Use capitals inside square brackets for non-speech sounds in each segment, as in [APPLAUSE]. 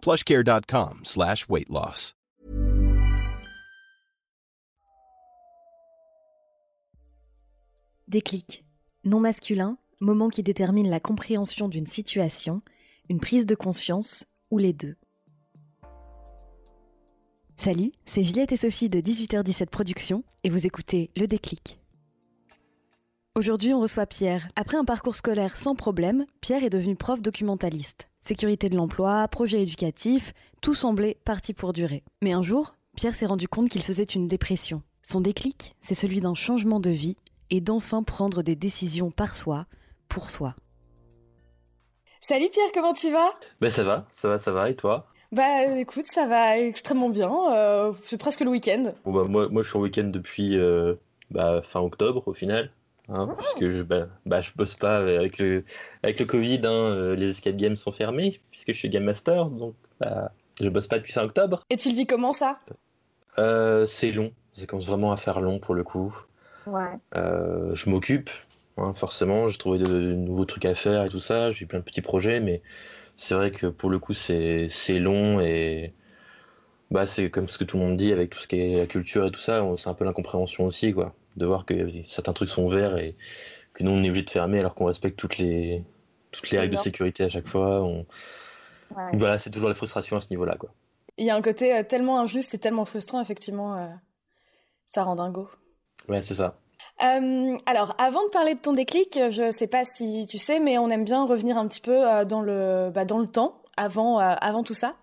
plushcare.com slash weight loss. Déclic. Non masculin, moment qui détermine la compréhension d'une situation, une prise de conscience ou les deux. Salut, c'est Juliette et Sophie de 18h17 Productions et vous écoutez Le Déclic. Aujourd'hui, on reçoit Pierre. Après un parcours scolaire sans problème, Pierre est devenu prof documentaliste. Sécurité de l'emploi, projet éducatif, tout semblait parti pour durer. Mais un jour, Pierre s'est rendu compte qu'il faisait une dépression. Son déclic, c'est celui d'un changement de vie et d'enfin prendre des décisions par soi, pour soi. Salut Pierre, comment tu vas? Ben ça va, ça va, ça va, et toi? Bah écoute, ça va extrêmement bien, euh, c'est presque le week-end. Bon, bah, moi, moi je suis en week-end depuis euh, bah, fin octobre au final, hein, Ah. puisque je, bah, bah, je bosse pas avec le, avec le Covid, hein, euh, les escape games sont fermés, puisque je suis Game Master, donc bah, je bosse pas depuis fin octobre. Et tu le vis comment ça? Euh, c'est long, ça commence vraiment à faire long pour le coup. Ouais. Euh, je m'occupe, hein, forcément, j'ai trouvé de, de nouveaux trucs à faire et tout ça, j'ai plein de petits projets, mais c'est vrai que pour le coup c'est long et bah c'est comme ce que tout le monde dit avec tout ce qui est la culture et tout ça, c'est un peu l'incompréhension aussi quoi, de voir que certains trucs sont verts et que nous on est obligé de fermer alors qu'on respecte toutes les toutes les règles de sécurité à chaque fois. on- Voilà, c'est toujours la frustration à ce niveau-là quoi. Il y a un côté euh, tellement injuste et tellement frustrant, effectivement, euh, ça rend dingo. Ouais, c'est ça. Euh, alors, avant de parler de ton déclic, je sais pas si tu sais, mais on aime bien revenir un petit peu dans le bah, dans le temps, avant avant tout ça.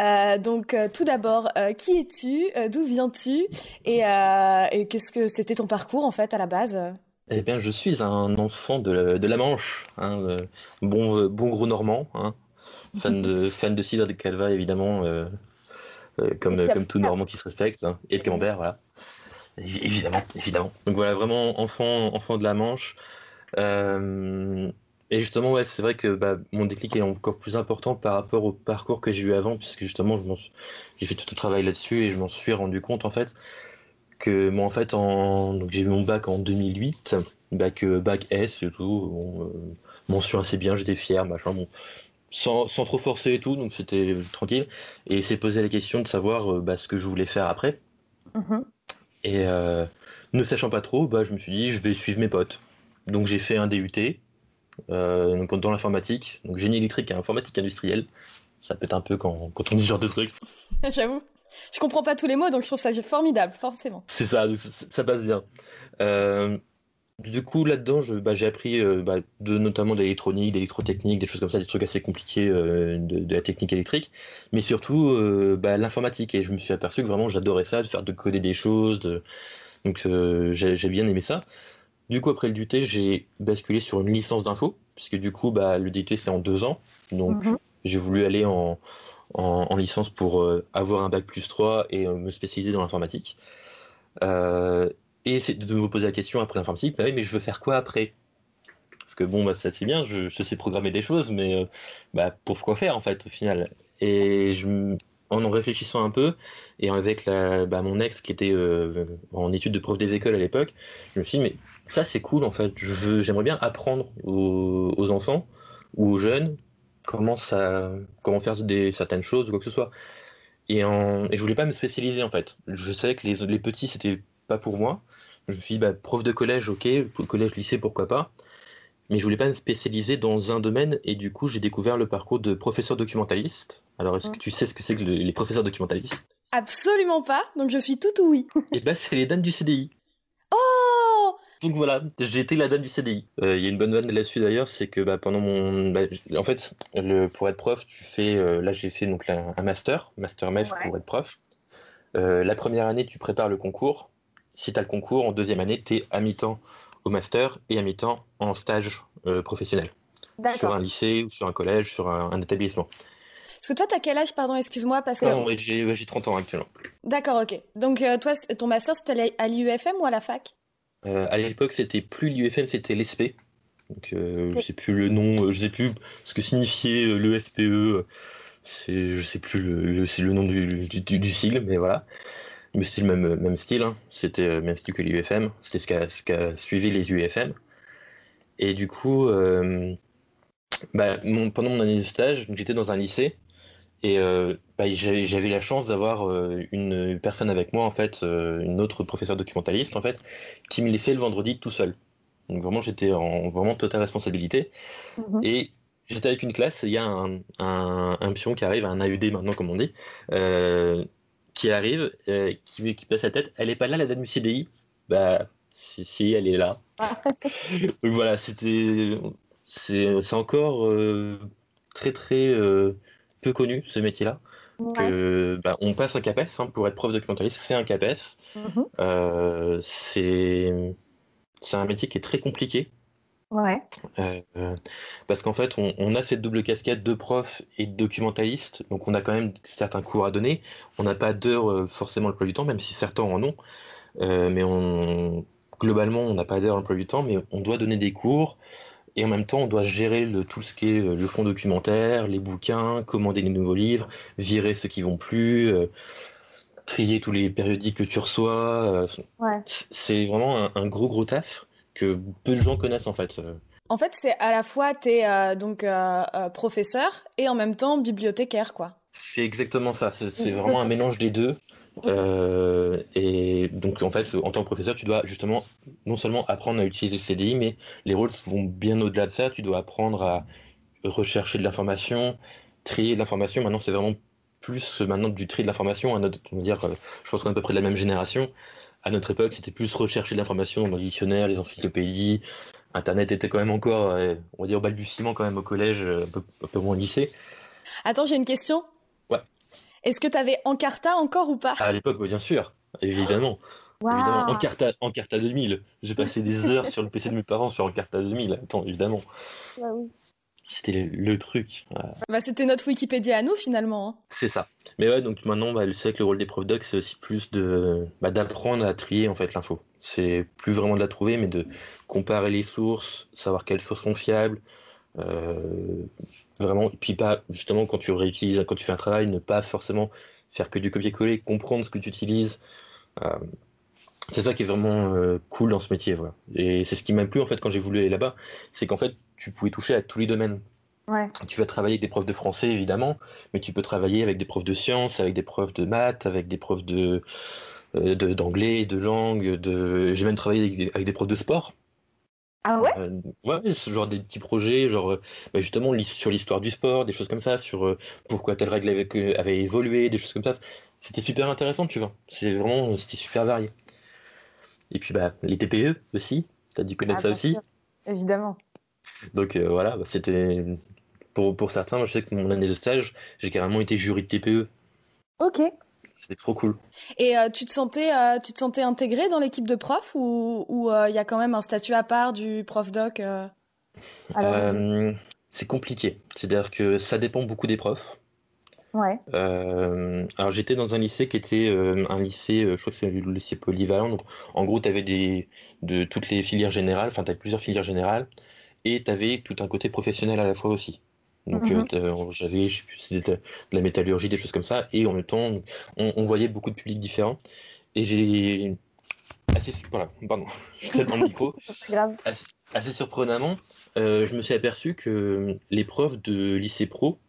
Euh, donc, euh, tout d'abord, euh, qui es-tu? D'où viens-tu? Et, et qu'est-ce que c'était ton parcours en fait à la base? Eh bien, je suis un enfant de la, de la Manche, hein, bon, bon gros normand, hein, fan de, [LAUGHS] fan de cidre et de calva, évidemment, euh, euh, comme, comme tout normand qui se respecte, hein, et de camembert, voilà. Évi- Évidemment, évidemment. Donc voilà, vraiment enfant, enfant de la Manche. Euh, et justement, ouais, c'est vrai que bah, mon déclic est encore plus important par rapport au parcours que j'ai eu avant, puisque justement, je m'en suis- j'ai fait tout le travail là-dessus et je m'en suis rendu compte, en fait, que moi, en fait, en... donc, j'ai eu mon bac en 2008, bac, euh, bac S et tout, bon, euh, mention assez bien, j'étais fier, machin, bon, sans, sans trop forcer et tout, donc c'était tranquille. Et c'est posé la question de savoir euh, bah, ce que je voulais faire après. Et euh, ne sachant pas trop, bah, je me suis dit, je vais suivre mes potes. Donc j'ai fait un DUT donc dans l'informatique, donc génie électrique et informatique industrielle. Ça pète un peu quand, quand on dit ce genre de truc. [LAUGHS] J'avoue, je comprends pas tous les mots, donc je trouve ça formidable, forcément. C'est ça, ça, ça passe bien. Euh, du coup, là-dedans, bah, j'ai appris euh, bah, de, notamment d'électronique, d'électrotechnique, des choses comme ça, des trucs assez compliqués euh, de, de la technique électrique, mais surtout euh, bah, l'informatique. Et je me suis aperçu que vraiment j'adorais ça, de faire de coder des choses. de- Donc euh, j'ai j'ai bien aimé ça. Du coup, après le DUT, j'ai basculé sur une licence d'info, puisque du coup, bah, le DUT c'est en deux ans. Donc Mhm. j'ai voulu aller en, en, en licence pour euh, avoir un bac plus 3 et euh, me spécialiser dans l'informatique. Euh, et c'est de me poser la question après l'informatique, bah oui, mais je veux faire quoi après? Parce que bon, bah, ça c'est bien, je, je sais programmer des choses, mais bah, pour quoi faire en fait au final? Et je, en en réfléchissant un peu, et avec la, bah, mon ex qui était euh, en études de prof des écoles à l'époque, je me suis dit, mais ça c'est cool en fait, je veux, j'aimerais bien apprendre aux, aux enfants ou aux jeunes comment ça, comment faire des, certaines choses ou quoi que ce soit. Et, en, et je voulais pas me spécialiser en fait. Je savais que les, les petits c'était pas pour moi. Je me suis dit, bah, prof de collège, ok, collège, lycée, pourquoi pas. Mais je voulais pas me spécialiser dans un domaine et du coup j'ai découvert le parcours de professeur documentaliste. Alors est-ce que tu sais ce que c'est que le- les professeurs documentalistes? Absolument pas, donc je suis tout oui. Et bah c'est les dames du CDI. Donc voilà, j'ai été la dame du CDI. Euh, Il y a une bonne vanne là-dessus d'ailleurs, c'est que bah, pendant mon, bah, en fait, le, pour être prof, tu fais, euh, là j'ai fait donc un master, master MEF Ouais. pour être prof. Euh, la première année, tu prépares le concours. Si tu as le concours, en deuxième année, tu es à mi-temps au master et à mi-temps en stage professionnel sur un lycée ou sur un collège, sur un, un établissement. Parce que toi, t'as quel âge, pardon, excuse-moi parce que... Non, j'ai 30 ans actuellement. D'accord, ok. Donc toi, ton master, c'était à l'IUFM ou à la fac? À l'époque, c'était plus l'IUFM, c'était l'ESP. Donc je sais plus le nom, je sais plus ce que signifiait le SPE. C'est, je sais plus le, le, nom du, du, du, sigle, mais voilà. Mais c'était le même, même style, hein. c'était le même style que l'UFM, c'était ce qu'a, ce qu'a suivi les UFM. Et du coup, euh, bah, pendant mon année de stage, j'étais dans un lycée et euh, bah, j'avais, la chance d'avoir euh, une personne avec moi, en fait, une autre professeure documentaliste, en fait, qui me laissait le vendredi tout seul. Donc vraiment, j'étais en vraiment totale responsabilité. Mhm. Et j'étais avec une classe, il y a un, un, pion qui arrive, un AUD maintenant, comme on dit, qui arrive, qui, qui passe la tête. Elle est pas là, la dame du CDI Bah, si, si, elle est là. [LAUGHS] Donc voilà, c'était c'est encore euh, très très euh, peu connu ce métier-là. Que, bah, on passe un CAPES hein, pour être prof documentaliste, c'est un CAPES. Mhm. Euh, c'est un métier qui est très compliqué. Ouais. parce qu'en fait, on, on, a cette double casquette de prof et de documentaliste, donc on a quand même certains cours à donner. On n'a pas d'heures forcément le plus du temps, même si certains en ont. mais on, globalement, on n'a pas d'heure l'emploi du temps, mais on doit donner des cours. Et en même temps, on doit gérer le, tout ce qui est euh, le fond documentaire, les bouquins, commander les nouveaux livres, virer ceux qui vont plus, euh, trier tous les périodiques que tu reçois. Euh, c'est vraiment un, gros gros taf que peu de gens connaissent en fait. En fait, c'est à la fois tu es donc professeur et en même temps bibliothécaire, quoi. C'est exactement ça. C'est vraiment un mélange des deux. Euh, et donc, en fait, en tant que professeur, tu dois justement non seulement apprendre à utiliser le CDI, mais les rôles vont bien au-delà de ça. Tu dois apprendre à rechercher de l'information, trier de l'information. Maintenant, c'est vraiment plus maintenant du tri de l'information. On va dire, euh, je pense qu'on est à peu près de la même génération. À notre époque, c'était plus rechercher de l'information dans les dictionnaires, les encyclopédies. Internet était quand même encore, euh, on va dire, au balbutiement quand même au collège, peu, un peu moins au lycée. Attends, j'ai une question. Est-ce que tu avais Encarta encore ou pas? À l'époque, bien sûr, évidemment. Évidemment, Encarta, Encarta 2000. J'ai passé des heures sur le PC de mes parents sur Encarta 2000. Attends, évidemment. Bah oui. C'était le, truc. Bah, c'était notre Wikipédia à nous finalement. Hein. C'est ça. Mais ouais, donc maintenant, bah, c'est vrai que le rôle des profs doc, c'est aussi plus de bah, d'apprendre à trier en fait l'info. C'est plus vraiment de la trouver, mais de comparer les sources, savoir quelles sources sont fiables, euh, vraiment, et puis pas justement quand tu réutilises, quand tu fais un travail, ne pas forcément faire que du copier-coller, comprendre ce que tu utilises. Euh, c'est ça qui est vraiment euh, cool dans ce métier. Voilà. Et c'est ce qui m'a plu en fait quand j'ai voulu aller là-bas, c'est qu'en fait tu pouvais toucher à tous les domaines. Ouais. Tu vas travailler avec des profs de français évidemment, mais tu peux travailler avec des profs de sciences, avec des profs de maths, avec des profs de d'anglais, de, langue. De... J'ai même travaillé avec des profs de sport. Ah ouais? Euh, Ouais, ce genre des petits projets, genre euh, bah, justement sur l'histoire du sport, des choses comme ça, sur euh, pourquoi telle règle avait, avait, évolué, des choses comme ça. C'était super intéressant, tu vois. C'est vraiment, c'était super varié. Et puis bah les TPE aussi, t'as dû connaître ah, ça aussi. Évidemment. Donc voilà, bah, c'était pour, pour certains, je sais que mon année de stage, j'ai carrément été jury de TPE. Ok. C'était trop cool. Et euh, tu te sentais, euh, tu te sentais intégré dans l'équipe de prof ou il euh, y a quand même un statut à part du prof doc C'est compliqué. C'est-à-dire que ça dépend beaucoup des profs. Ouais. alors j'étais dans un lycée qui était un lycée, je crois que c'est le lycée polyvalent. Donc en gros, tu avais des, de toutes les filières générales, enfin tu avais plusieurs filières générales, et tu avais tout un côté professionnel à la fois aussi. Donc mhm. euh, j'avais, je sais plus, de, de, la métallurgie, des choses comme ça, et en même temps, on, voyait beaucoup de publics différents. Et j'ai assez, voilà, pardon, [LAUGHS] je dans le micro. [LAUGHS] Assez, surprenamment, euh, je me suis aperçu que les profs de lycée pro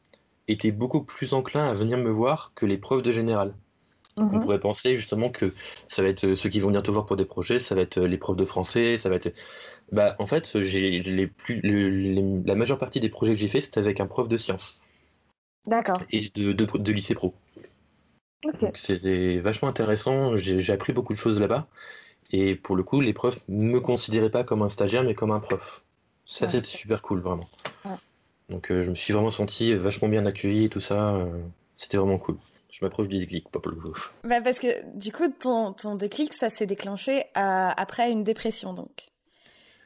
étaient beaucoup plus enclins à venir me voir que les profs de général. On mhm. pourrait penser justement que ça va être ceux qui vont te voir pour des projets, ça va être les profs de français, ça va être bah, en fait, j'ai les plus, la majeure partie des projets que j'ai fait, c'était avec un prof de sciences. D'accord. Et de, de, lycée pro. C'était vachement intéressant. J'ai appris beaucoup de choses là-bas. Et pour le coup, les profs ne me considéraient pas comme un stagiaire, mais comme un prof. Ça, c'était super cool, vraiment. Donc, euh, je me suis vraiment senti vachement bien accueilli et tout ça. Euh, c'était vraiment cool. Je m'approche du déclic, pas pour le coup. Bah parce que du coup, ton, ton déclic, ça s'est déclenché euh, après une dépression, donc.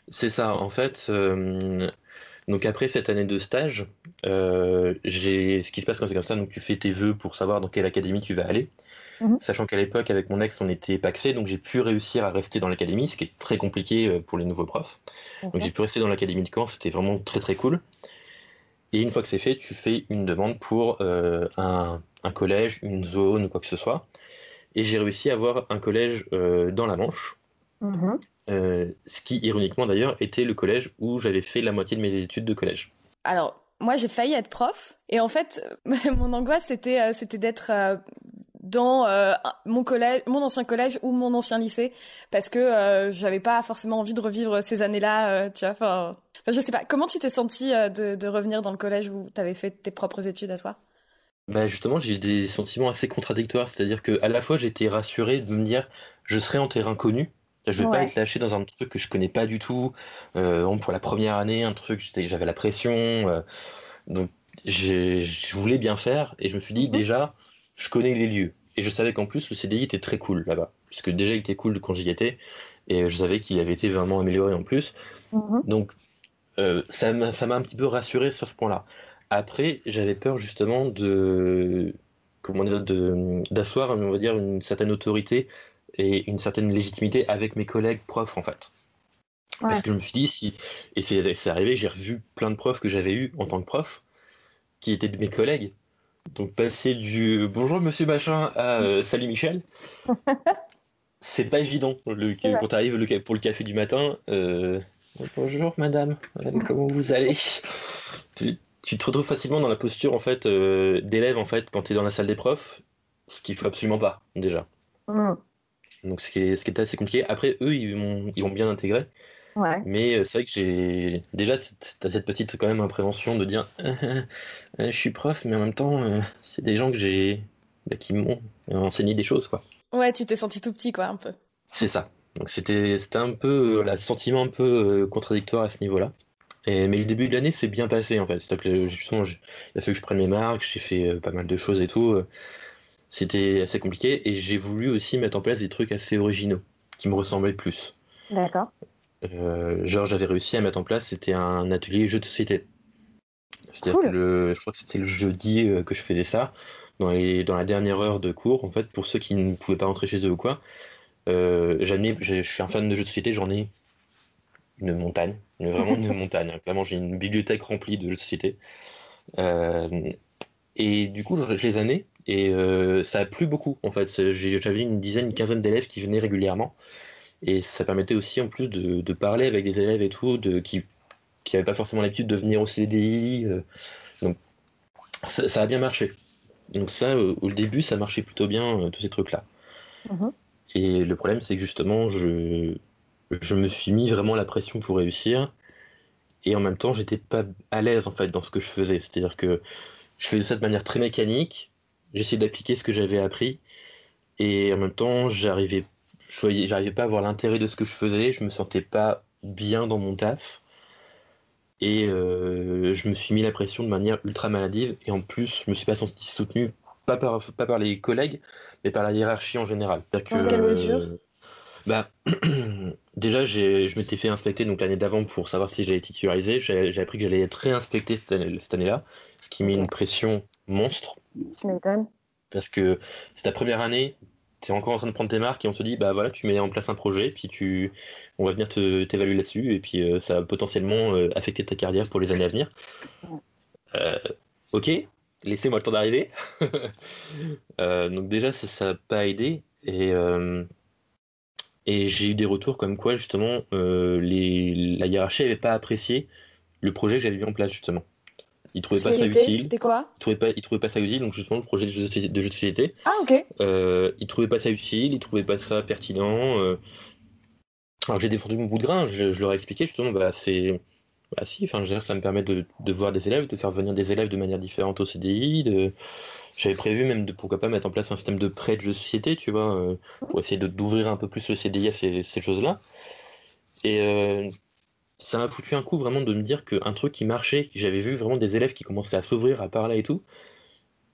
C'est ça, en fait. Euh, donc après cette année de stage, ce qui se passe quand c'est comme ça, donc tu fais tes vœux pour savoir dans quelle académie tu vas aller. Mhm. Sachant qu'à l'époque, avec mon ex, on était paxé, donc j'ai pu réussir à rester dans l'académie, ce qui est très compliqué euh, pour les nouveaux profs. Donc j'ai pu rester dans l'académie de Caen, c'était vraiment très très cool. Et une fois que c'est fait, tu fais une demande pour euh, un, collège, une zone quoi que ce soit. Et j'ai réussi à avoir un collège euh, dans la Manche. Mhm. Ce qui, ironiquement d'ailleurs, était le collège où j'avais fait la moitié de mes études de collège. Alors, moi, j'ai failli être prof. Et en fait, [LAUGHS] mon angoisse, c'était, c'était d'être dans euh, mon collège, mon ancien collège ou mon ancien lycée, parce que euh, j'avais pas forcément envie de revivre ces années-là, euh, tu vois. Enfin, je sais pas. Comment tu t'es senti de, de, revenir dans le collège où tu avais fait tes propres études à toi? Bah justement, j'ai eu des sentiments assez contradictoires, c'est-à-dire que à la fois j'étais rassuré de me dire je serai en terrain connu, je vais pas être lâché dans un truc que je connais pas du tout. pour la première année, un truc, j'avais la pression, donc je voulais bien faire et je me suis dit mhm. déjà je connais les lieux. Et je savais qu'en plus, le CDI était très cool là-bas. Puisque déjà, il était cool quand j'y étais. Et je savais qu'il avait été vraiment amélioré en plus. Mhm. Donc, euh, ça m'a un petit peu rassuré sur ce point-là. Après, j'avais peur justement de comment d'asseoir on va dire une certaine autorité et une certaine légitimité avec mes collègues profs en fait. Parce que je me suis dit si et c'est arrivé, j'ai revu plein de profs que j'avais eu en tant que prof qui étaient de mes collègues donc passer du bonjour monsieur machin à euh, salut Michel, [LAUGHS] c'est pas évident. Le, quand tu arrives pour le café du matin, euh, bonjour madame, comment vous allez? Tu, te retrouves facilement dans la posture en fait euh, d'élève en fait quand tu es dans la salle des profs, ce qu'il faut absolument pas déjà. Mm. Donc ce qui, est, ce qui est assez compliqué. Après eux ils vont, ils vont bien intégrer. Mais euh, c'est vrai que j'ai déjà cette, cette petite quand même imprévention de dire [LAUGHS] euh, je suis prof, mais en même temps, euh, c'est des gens que j'ai bah, qui m'ont enseigné des choses quoi. Ouais, tu t'es senti tout petit quoi, un peu. C'est ça. Donc c'était un peu le sentiment un peu contradictoire à ce niveau-là. Et, mais le début de l'année s'est bien passé en fait. Justement, il a fallu que je prenne mes marques, j'ai fait pas mal de choses et tout. C'était assez compliqué et j'ai voulu aussi mettre en place des trucs assez originaux qui me ressemblaient plus. D'accord. Euh, genre j'avais réussi à mettre en place, c'était un atelier jeu de société. C'est-à-dire que le, je crois que c'était le jeudi euh, que je faisais ça, dans, les, dans la dernière heure de cours, en fait, pour ceux qui ne pouvaient pas rentrer chez eux ou quoi. Euh, je suis un fan de jeux de société, j'en ai une montagne, vraiment une [LAUGHS] montagne. Clairement, j'ai une bibliothèque remplie de jeux de société. Euh, et du coup, je les ai et ça a plu beaucoup, en fait. J'avais une dizaine, une quinzaine d'élèves qui venaient régulièrement. Et ça permettait aussi en plus de, parler avec des élèves et tout, de, qui n'avaient pas forcément l'habitude de venir au CDI. Euh. donc ça, a bien marché. Donc ça, au, début, ça marchait plutôt bien, euh, tous ces trucs-là. Mhm. Et le problème, c'est que justement, je, je me suis mis vraiment la pression pour réussir. Et en même temps, j'étais pas à l'aise en fait dans ce que je faisais. C'est-à-dire que je faisais ça de manière très mécanique. J'essayais d'appliquer ce que j'avais appris. Et en même temps, j'arrivais je j'arrivais pas à voir l'intérêt de ce que je faisais, je me sentais pas bien dans mon taf. Et euh, je me suis mis la pression de manière ultra maladive. Et en plus, je me suis pas senti soutenu, pas par, pas par les collègues, mais par la hiérarchie en général. Que, en quelle mesure? bah, [CLEARS THROAT] déjà, je m'étais fait inspecter donc l'année d'avant pour savoir si j'allais titulariser. J'ai appris que j'allais être réinspecté cette année-là, ce qui met une pression monstre. Tu m'étonnes. Parce que c'est ta première année, tu es encore en train de prendre tes marques et on te dit bah voilà tu mets en place un projet puis tu on va venir t'évaluer là-dessus et puis euh, ça va potentiellement euh, affecter ta carrière pour les années à venir euh, ok laissez-moi le temps d'arriver [LAUGHS] donc déjà ça n'a pas aidé et et j'ai eu des retours comme quoi justement les, la hiérarchie n'avait pas apprécié le projet que j'avais mis en place justement il trouvait pas ça utile. C'était quoi il trouvait pas, il trouvait pas ça utile, donc justement le projet de jeu de, société. Ah ok. Euh, il trouvait pas ça utile, il trouvait pas ça pertinent. Euh... Alors j'ai défendu mon bout de grain, je, leur ai expliqué justement, bah c'est, bah si, enfin je veux dire, ça me permet de, de, voir des élèves, de faire venir des élèves de manière différente au CDI. De... J'avais prévu même de pourquoi pas mettre en place un système de prêt de jeu de société, tu vois, euh, pour essayer d'ouvrir un peu plus le CDI à ces, ces choses-là. Et euh, ça m'a foutu un coup vraiment de me dire qu'un truc qui marchait, j'avais vu vraiment des élèves qui commençaient à s'ouvrir, à parler et tout,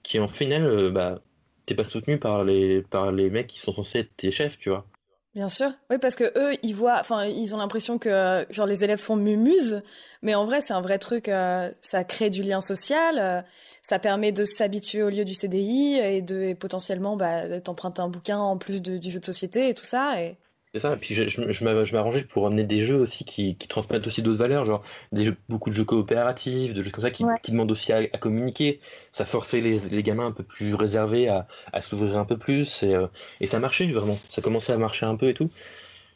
qui en final, euh, bah, t'es pas soutenu par les, par les mecs qui sont censés être tes chefs, tu vois. Bien sûr, oui, parce que eux, ils voient, enfin, ils ont l'impression que genre les élèves font mumuse, mais en vrai, c'est un vrai truc. Euh, ça crée du lien social, euh, ça permet de s'habituer au lieu du CDI et de potentiellement bah, t'emprunter un bouquin en plus du jeu de société et tout ça. Et c'est ça, et puis je, je, je m'arrangeais pour amener des jeux aussi qui, qui transmettent aussi d'autres valeurs, genre des jeux, beaucoup de jeux coopératifs, de jeux comme ça qui, qui demandent aussi à, communiquer. Ça forçait les, les, gamins un peu plus réservés à, à s'ouvrir un peu plus, et, euh, et, ça marchait vraiment, ça commençait à marcher un peu et tout.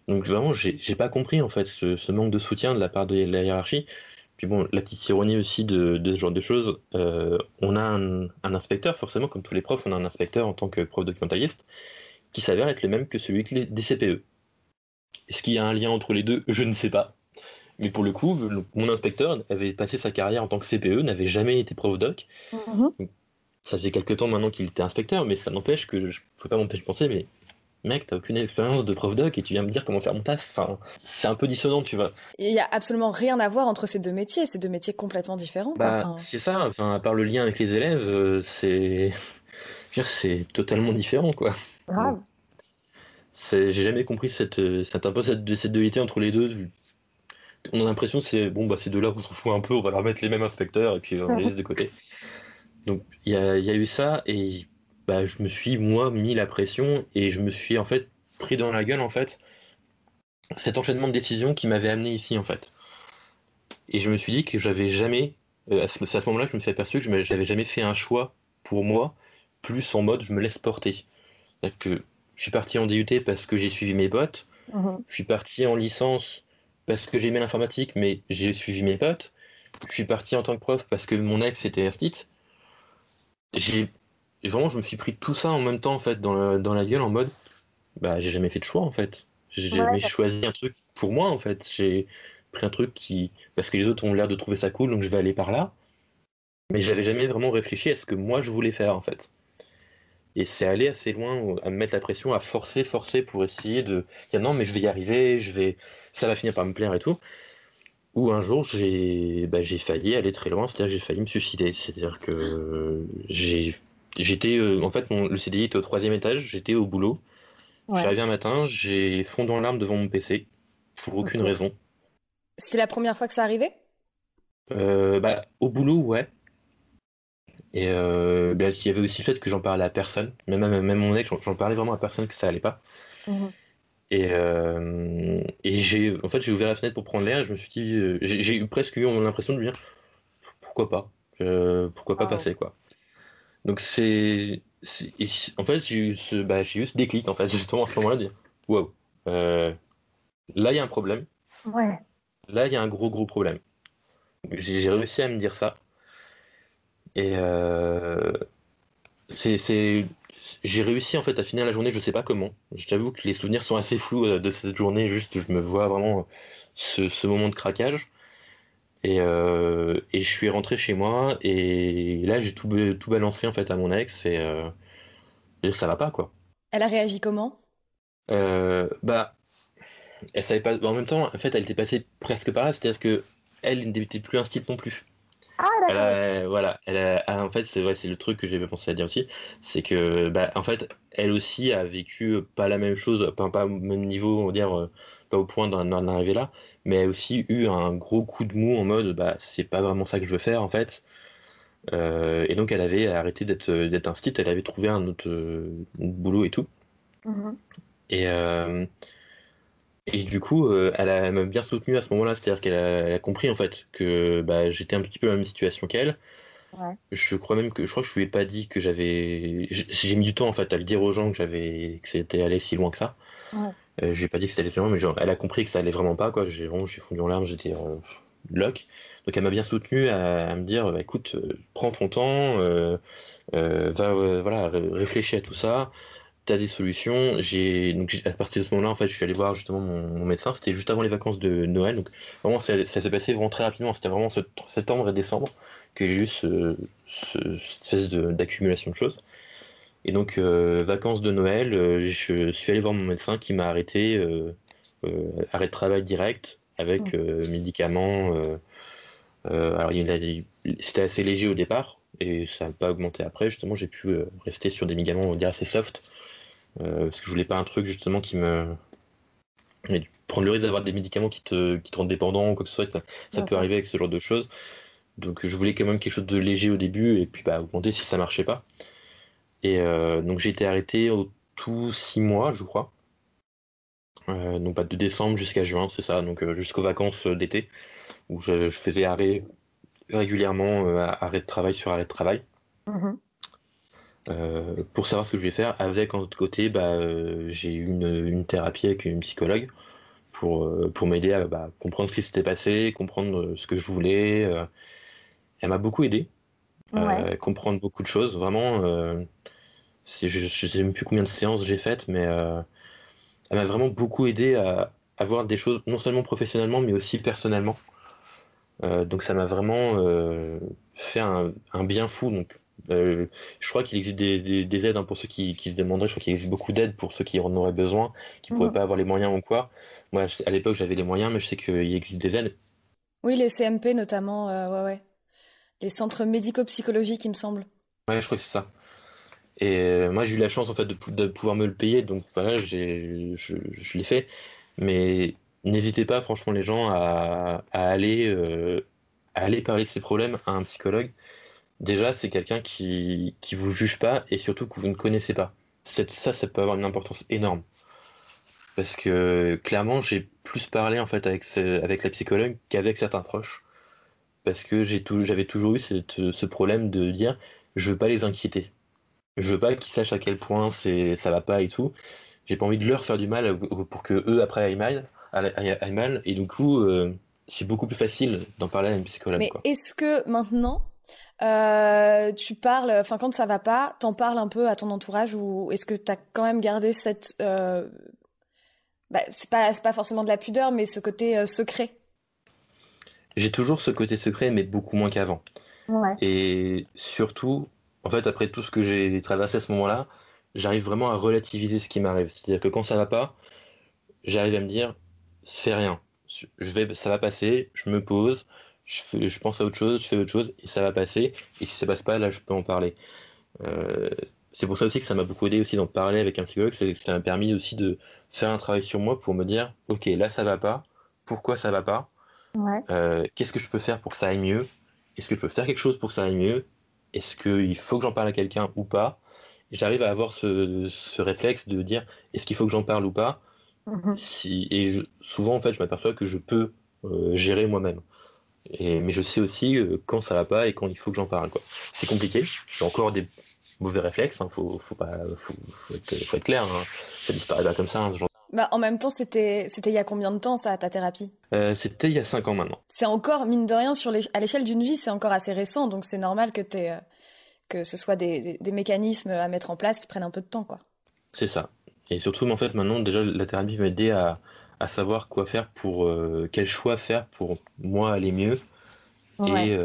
Donc vraiment, j'ai pas compris en fait ce, ce, manque de soutien de la part de la hiérarchie. Puis bon, la petite ironie aussi de, de ce genre de choses, euh, on a un, un, inspecteur, forcément, comme tous les profs, on a un inspecteur en tant que prof documentaliste, qui s'avère être le même que celui des CPE. Est-ce qu'il y a un lien entre les deux? Je ne sais pas. Mais pour le coup, mon inspecteur avait passé sa carrière en tant que CPE, n'avait jamais été prof doc. Mhm. Ça faisait quelques temps maintenant qu'il était inspecteur, mais ça n'empêche que je ne peux pas m'empêcher de penser, mais mec, t'as aucune expérience de prof doc et tu viens me dire comment faire mon taf. Enfin, c'est un peu dissonant, tu vois. Il n'y a absolument rien à voir entre ces deux métiers, ces deux métiers complètement différents. Bah, c'est ça. Enfin, à part le lien avec les élèves, euh, c'est, c'est totalement différent, quoi. Grave. J'ai jamais compris cette, euh, cette, un cette, dualité entre les deux. On a l'impression que c'est bon, bah, ces deux-là, on s'en fout un peu, on va leur mettre les mêmes inspecteurs et puis on les laisse de côté. Donc il y a, eu ça et bah, je me suis, moi, mis la pression et je me suis en fait pris dans la gueule en fait cet enchaînement de décisions qui m'avait amené ici en fait. Et je me suis dit que j'avais jamais, euh, à ce, à ce moment-là, je me suis aperçu que je n'avais jamais fait un choix pour moi, plus en mode je me laisse porter. Que je suis parti en DUT parce que j'ai suivi mes potes. Mhm. Je suis parti en licence parce que j'aimais l'informatique, mais j'ai suivi mes potes. Je suis parti en tant que prof parce que mon ex était instit. J'ai vraiment, je me suis pris tout ça en même temps en fait dans, dans la gueule en mode, bah j'ai jamais fait de choix en fait. J'ai jamais choisi un truc pour moi en fait. J'ai pris un truc qui parce que les autres ont l'air de trouver ça cool, donc je vais aller par là. Mais j'avais jamais vraiment réfléchi à ce que moi je voulais faire en fait. Et c'est aller assez loin à me mettre la pression, à forcer, forcer pour essayer de dire non, mais je vais y arriver, je vais, ça va finir par me plaire et tout. Ou un jour, j'ai bah, failli aller très loin, c'est-à-dire que j'ai failli me suicider. C'est-à-dire que j'étais, euh, en fait, le CDI était au troisième étage, j'étais au boulot. Ouais. Arrivé un matin, j'ai fondu en larmes devant mon PC, pour aucune raison. C'était la première fois que ça arrivait? Euh, bah, Au boulot, ouais. Et euh, ben, il y avait aussi le fait que j'en parlais à personne, même, même, mon ex, j'en parlais vraiment à personne que ça allait pas. Mhm. Et, euh, et j'ai en fait j'ai ouvert la fenêtre pour prendre l'air et je me suis dit euh, j'ai presque eu l'impression de me dire pourquoi pas pourquoi pas passer quoi donc c'est en fait j'ai eu ce bah, j'ai eu ce déclic en fait justement à ce moment-là de dire wow là il y a un problème ouais. là il y a un gros gros problème j'ai réussi à me dire ça et euh, c'est, j'ai réussi en fait à finir la journée, je sais pas comment. Je t'avoue que les souvenirs sont assez flous euh, de cette journée, juste je me vois vraiment ce, ce moment de craquage. Et, euh, et, je suis rentré chez moi et là j'ai tout, tout balancé en fait à mon ex et, euh, ça va pas quoi. Elle a réagi comment? Euh, Bah, elle savait pas. En même temps, en fait, elle était passée presque par là, c'est-à-dire que elle n'était plus un style non plus. Ah, voilà, elle ah, en fait, c'est vrai, c'est le truc que j'avais pensé à dire aussi, c'est que, bah, en fait, elle aussi a vécu pas la même chose, pas, pas au même niveau, on va dire, euh, pas au point d'en arriver là, mais elle a aussi eu un gros coup de mou en mode, bah, c'est pas vraiment ça que je veux faire, en fait. Euh, et donc, elle avait arrêté d'être d'être un site, elle avait trouvé un autre, euh, boulot et tout. Mm-hmm. Et, et du coup, euh, elle m'a bien soutenu à ce moment-là, c'est-à-dire qu'elle a, compris en fait que bah, j'étais un petit peu dans la même situation qu'elle. Je crois même que je crois que je lui ai pas dit que j'avais. J'ai mis du temps en fait à le dire aux gens que j'avais que c'était allé si loin que ça. Ouais. Euh, je lui ai pas dit que c'était allé si loin, mais genre, elle a compris que ça allait vraiment pas quoi. J'ai vraiment j'ai fondu en larmes, j'étais euh, bloc. Donc elle m'a bien soutenu à, me dire bah, écoute, euh, prends ton temps, va voilà réfléchis à tout ça des solutions. J'ai donc à partir de ce moment-là, en fait, je suis allé voir justement mon, médecin. C'était juste avant les vacances de Noël, donc vraiment ça, s'est passé vraiment très rapidement. C'était vraiment septembre et décembre que j'ai eu ce, cette espèce d'accumulation de, choses. Et donc euh, vacances de Noël, euh, je suis allé voir mon médecin qui m'a arrêté euh, arrêt de travail direct avec médicaments. alors c'était assez léger au départ et ça n'a pas augmenté après. Justement, j'ai pu rester sur des médicaments on assez soft parce que je voulais pas un truc justement qui me prendre le risque d'avoir des médicaments qui te, qui te rendent dépendant ou quoi que ce soit, ça, ça peut arriver avec ce genre de choses. Donc je voulais quand même quelque chose de léger au début et puis bah, augmenter si ça marchait pas. Et euh, donc j'ai été arrêté au tout six mois, je crois. Euh, donc pas de décembre jusqu'à juin, c'est ça, donc euh, jusqu'aux vacances d'été, où je, faisais arrêt régulièrement, arrêt de travail sur arrêt de travail. Mhm. pour savoir ce que je voulais faire, avec en autre côté, bah, j'ai eu une, thérapie avec une psychologue pour, pour m'aider à bah, comprendre ce qui s'était passé, comprendre ce que je voulais. elle m'a beaucoup aidé, comprendre beaucoup de choses. Vraiment, je ne sais même plus combien de séances j'ai faites, mais euh, elle m'a vraiment beaucoup aidé à, voir des choses, non seulement professionnellement, mais aussi personnellement. Euh, donc ça m'a vraiment euh, fait un, bien fou. Donc, je crois qu'il existe des, aides hein, pour ceux qui, se demanderaient. Je crois qu'il existe beaucoup d'aides pour ceux qui en auraient besoin, qui ne pourraient pas avoir les moyens ou quoi. Moi, à l'époque, j'avais les moyens, mais je sais qu'il existe des aides. Oui, les CMP notamment, ouais, ouais. Les centres médico-psychologiques, il me semble. Ouais, je crois que c'est ça. Et euh, moi, j'ai eu la chance en fait de, pouvoir me le payer, donc voilà, je, je l'ai fait. Mais n'hésitez pas, franchement, les gens à, aller, euh, à aller parler de ces problèmes à un psychologue. Déjà, c'est quelqu'un qui qui vous juge pas et surtout que vous ne connaissez pas. Ça, ça peut avoir une importance énorme. Parce que clairement, j'ai plus parlé en fait avec, avec la psychologue qu'avec certains proches. Parce que j'avais toujours eu ce problème de dire je veux pas les inquiéter. Je veux pas qu'ils sachent à quel point c'est ça va pas et tout. J'ai pas envie de leur faire du mal pour que eux après aillent mal, aillent mal. Et du coup, euh, c'est beaucoup plus facile d'en parler à une psychologue. Mais est-ce que maintenant, euh, tu parles, enfin quand ça va pas, t'en parles un peu à ton entourage ou est-ce que t'as quand même gardé cette, euh, bah, c'est pas pas forcément de la pudeur, mais ce côté secret? J'ai toujours ce côté secret, mais beaucoup moins qu'avant. Ouais. Et surtout, en fait, après tout ce que j'ai traversé à ce moment-là, j'arrive vraiment à relativiser ce qui m'arrive. C'est-à-dire que quand ça va pas, j'arrive à me dire, c'est rien. Je vais, ça va passer, je me pose, je, je, pense à autre chose, je fais autre chose, et ça va passer. Et si ça passe pas, là, je peux en parler. Euh, c'est pour ça aussi que ça m'a beaucoup aidé aussi d'en parler avec un psychologue. C'est ça m'a permis aussi de faire un travail sur moi pour me dire, ok, là, ça va pas. Pourquoi ça va pas? Euh, Qu'est-ce que je peux faire pour que ça aille mieux? Est-ce que je peux faire quelque chose pour que ça aille mieux? Est-ce qu'il faut que j'en parle à quelqu'un ou pas? J'arrive à avoir ce, réflexe de dire est-ce qu'il faut que j'en parle ou pas? Mhm. si, Et souvent, en fait, je m'aperçois que je peux euh, gérer moi-même. Mais je sais aussi euh, quand ça va pas et quand il faut que j'en parle. C'est compliqué. J'ai encore des mauvais réflexes. Il hein. faut, faut, pas, faut, être, clair. Hein. Ça disparaît pas comme ça. Hein, bah, en même temps, c'était c'était il y a combien de temps ça, ta thérapie? Euh, C'était il y a 5 ans maintenant. C'est encore, mine de rien, sur les, à l'échelle d'une vie, c'est encore assez récent, donc c'est normal que, euh, que ce soit des, des, mécanismes à mettre en place qui prennent un peu de temps. quoi. C'est ça. Et surtout, en fait, maintenant, déjà, la thérapie m'a aidé à, à, savoir quoi faire pour. Euh, quel choix faire pour moi aller mieux. Et,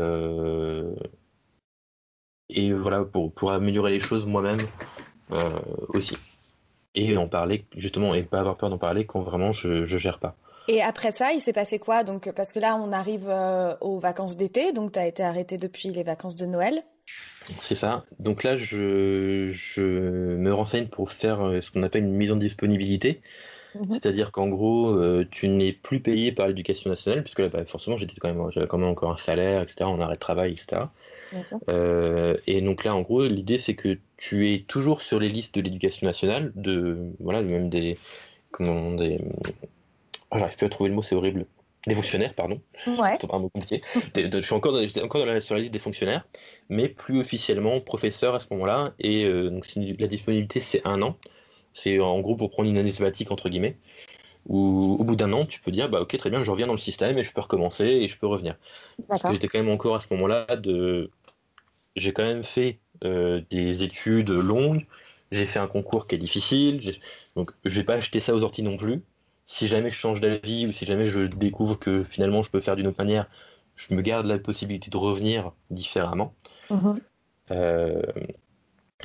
et voilà, pour, pour améliorer les choses moi-même aussi et en parler justement et pas avoir peur d'en parler quand vraiment je, je gère pas. Et après ça, il s'est passé quoi? Donc parce que là, on arrive euh, aux vacances d'été, donc tu as été arrêté depuis les vacances de Noël. C'est ça. Donc là, je, je me renseigne pour faire euh, ce qu'on appelle une mise en disponibilité. C'est-à-dire qu'en gros, euh, tu n'es plus payé par l'éducation nationale, puisque là, bah, forcément, j'étais quand même, j'avais quand même encore un salaire, etc., en arrêt de travail, etc. Euh, et donc là, en gros, l'idée, c'est que tu es toujours sur les listes de l'éducation nationale, de, voilà, même des, comment, des, oh, j'arrive plus à trouver le mot, c'est horrible. Des fonctionnaires, pardon. Ouais. Un mot compliqué. je suis encore, encore sur la liste des fonctionnaires, mais plus officiellement professeur à ce moment-là. Et euh, donc la disponibilité, c'est un an. C'est en gros pour prendre une année sabbatique, entre guillemets, où au bout d'un an, tu peux dire, bah ok, très bien, je reviens dans le système et je peux recommencer et je peux revenir. Parce que j'étais quand même encore à ce moment-là de... J'ai quand même fait euh, des études longues, j'ai fait un concours qui est difficile, donc je vais pas acheter ça aux orties non plus. Si jamais je change d'avis ou si jamais je découvre que finalement je peux faire d'une autre manière, je me garde la possibilité de revenir différemment. Mhm. Euh,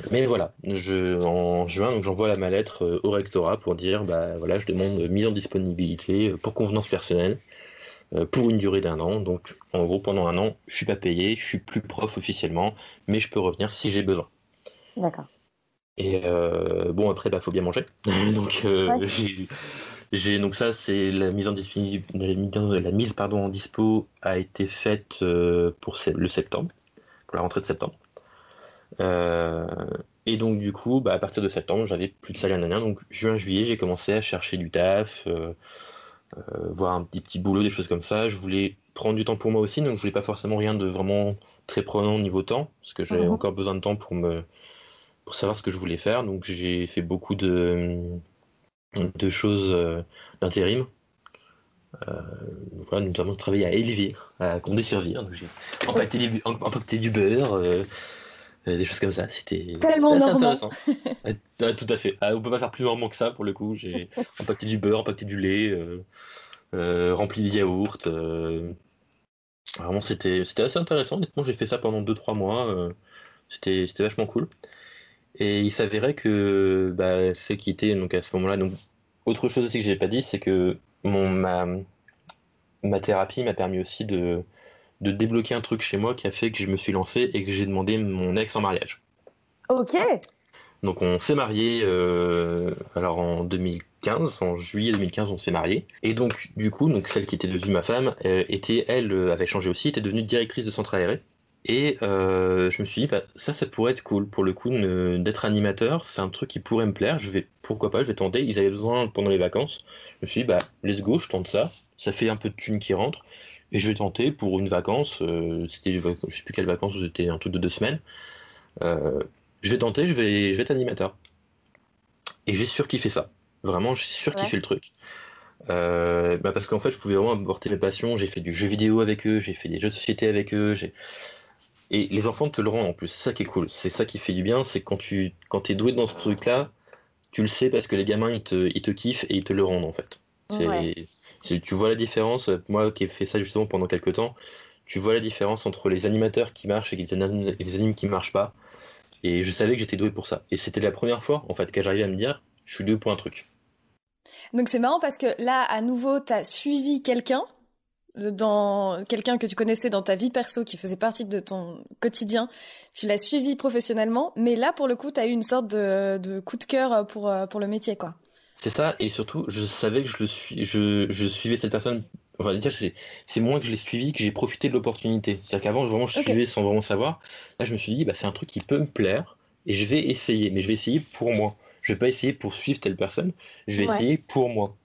mais voilà, je, en juin, donc j'envoie ma lettre euh, au rectorat pour dire, bah voilà, je demande mise en disponibilité euh, pour convenance personnelle euh, pour une durée d'un an. Donc en gros, pendant un an, je suis pas payé, je suis plus prof officiellement, mais je peux revenir si j'ai besoin. D'accord. Et bon, après, il bah, faut bien manger. [LAUGHS] donc J'ai donc ça, c'est la mise en la mise pardon en dispo a été faite pour le septembre, pour la rentrée de septembre. Et donc du coup, bah, à partir de septembre, j'avais plus de salaire nanana. Donc juin, juillet, j'ai commencé à chercher du taf, voir un petit petit boulot, des choses comme ça. Je voulais prendre du temps pour moi aussi, donc je voulais pas forcément rien de vraiment très prenant au niveau temps, parce que j'avais mhm. encore besoin de temps pour me pour savoir ce que je voulais faire. Donc j'ai fait beaucoup de, de choses euh, d'intérim. Euh, voilà, notamment travaillé à Elvire, à Condé-sur-Vire. J'ai empaqueté, du beurre, euh, des choses comme ça. C'était tellement intéressant. [LAUGHS] Ah, tout à fait. Ah, on peut pas faire plus normand que ça pour le coup. J'ai empaqueté du beurre, empaqueté du lait, rempli de yaourt. Vraiment, c'était assez intéressant. Honnêtement, j'ai fait ça pendant 2-3 mois. c'était vachement cool. Et il s'avérait que bah, ce qui était donc à ce moment-là. Donc, autre chose aussi que j'ai pas dit, c'est que mon, ma, ma thérapie m'a permis aussi de, de débloquer un truc chez moi qui a fait que je me suis lancé et que j'ai demandé mon ex en mariage. Ok. Donc on s'est marié euh, alors en 2015, en juillet 2015 on s'est marié. Et donc du coup, donc celle qui était devenue ma femme euh, était elle euh, avait changé aussi, était devenue directrice de centre aéré. Et je me suis dit, bah, ça, ça pourrait être cool. Pour le coup, d'être animateur, c'est un truc qui pourrait me plaire. Je vais, pourquoi pas, je vais tenter. Ils avaient besoin pendant les vacances. Je me suis dit, bah, let's go, je tente ça. Ça fait un peu de thunes qui rentrent. Et je vais tenter pour une vacance. Euh, c'était, je sais plus quelle vacances, c'était un truc de deux semaines. Euh, je vais tenter, je vais, je vais être animateur. Et j'ai surkiffé ça. Vraiment, j'ai surkiffé le truc. bah parce qu'en fait, je pouvais vraiment apporter mes passions. J'ai fait du jeu vidéo avec eux, j'ai fait des jeux de société avec eux, j'ai et les enfants te le rendent en plus. C'est ça qui est cool. C'est ça qui fait du bien. C'est quand tu quand es doué dans ce truc-là, tu le sais parce que les gamins ils te, ils te kiffent et ils te le rendent en fait. Tu vois la différence. Moi qui ai fait ça justement pendant quelques temps, tu vois la différence entre les animateurs qui marchent et les animes qui marchent pas. Et je savais que j'étais doué pour ça. Et c'était la première fois en fait que j'arrivais à me dire je suis doué pour un truc. Donc c'est marrant parce que là, à nouveau, tu as suivi quelqu'un dans quelqu'un que tu connaissais dans ta vie perso qui faisait partie de ton quotidien, tu l'as suivi professionnellement, mais là pour le coup, tu as eu une sorte de, coup de cœur pour, pour le métier quoi. C'est ça, et surtout, je savais que je, le suis, je, je suivais cette personne. Enfin, c'est moi que je l'ai suivi, que j'ai profité de l'opportunité. C'est-à-dire qu'avant, vraiment, je suivais sans vraiment savoir. Là, je me suis dit, bah, c'est un truc qui peut me plaire, et je vais essayer. Mais je vais essayer pour moi. Je vais pas essayer pour suivre telle personne, je vais essayer pour moi.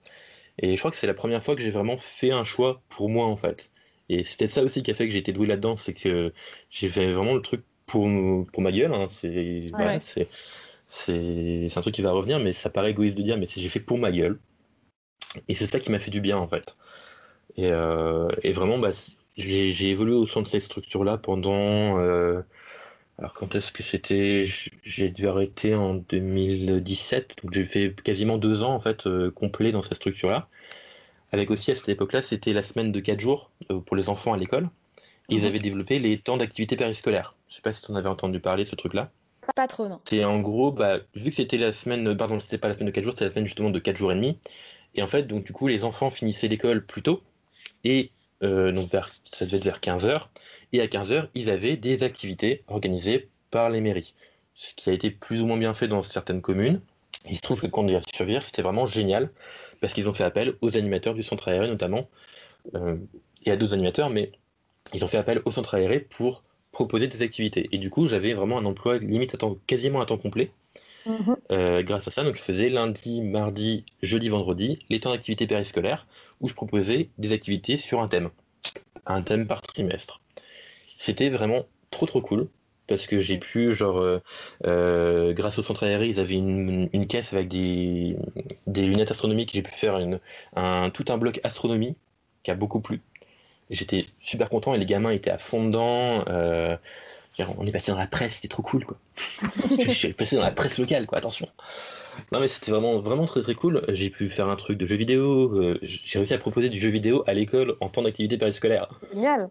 Et je crois que c'est la première fois que j'ai vraiment fait un choix pour moi, en fait. Et c'est peut-être ça aussi qui a fait que j'ai été doué là-dedans, c'est que j'ai fait vraiment le truc pour, pour ma gueule. Hein. C'est c'est un truc qui va revenir, mais ça paraît égoïste de dire, mais j'ai fait pour ma gueule. Et c'est ça qui m'a fait du bien, en fait. Et, euh, et vraiment, bah, j'ai évolué au sein de cette structure-là pendant... Euh, alors quand est-ce que c'était? J'ai dû arrêter en 2017, donc j'ai fait quasiment deux ans en fait euh, complet dans cette structure-là. Avec aussi à cette époque-là, c'était la semaine de quatre jours pour les enfants à l'école. Ils mhm. avaient développé les temps d'activité périscolaire. Je sais pas si tu en avais entendu parler de ce truc-là. Pas trop, non. C'est en gros, bah, vu que c'était la semaine, pardon, c'était pas la semaine de quatre jours, c'était la semaine justement de quatre jours et demi. Et en fait, donc du coup, les enfants finissaient l'école plus tôt. Et euh, donc vers, ça devait être vers 15 heures. Et à 15h, ils avaient des activités organisées par les mairies. Ce qui a été plus ou moins bien fait dans certaines communes. Il se trouve que quand y survivre, c'était vraiment génial parce qu'ils ont fait appel aux animateurs du centre aéré notamment euh, et à d'autres animateurs, mais ils ont fait appel au centre aéré pour proposer des activités. Et du coup, j'avais vraiment un emploi limite à temps, quasiment à temps complet. Mhm. Euh, grâce à ça, donc je faisais lundi, mardi, jeudi, vendredi les temps d'activité périscolaire où je proposais des activités sur un thème, un thème par trimestre. C'était vraiment trop trop cool parce que j'ai pu, genre, euh, euh, grâce au centre aéré, ils avaient une, caisse avec des, lunettes astronomiques. J'ai pu faire un, tout un bloc astronomie qui a beaucoup plu. J'étais super content et les gamins étaient à fond dedans. Euh, on est passé dans la presse, c'était trop cool, quoi. [LAUGHS] je suis passé dans la presse locale, quoi. Attention. Non mais c'était vraiment vraiment très très cool. J'ai pu faire un truc de jeu vidéo. j'ai réussi à proposer du jeu vidéo à l'école en temps d'activité périscolaire. Génial.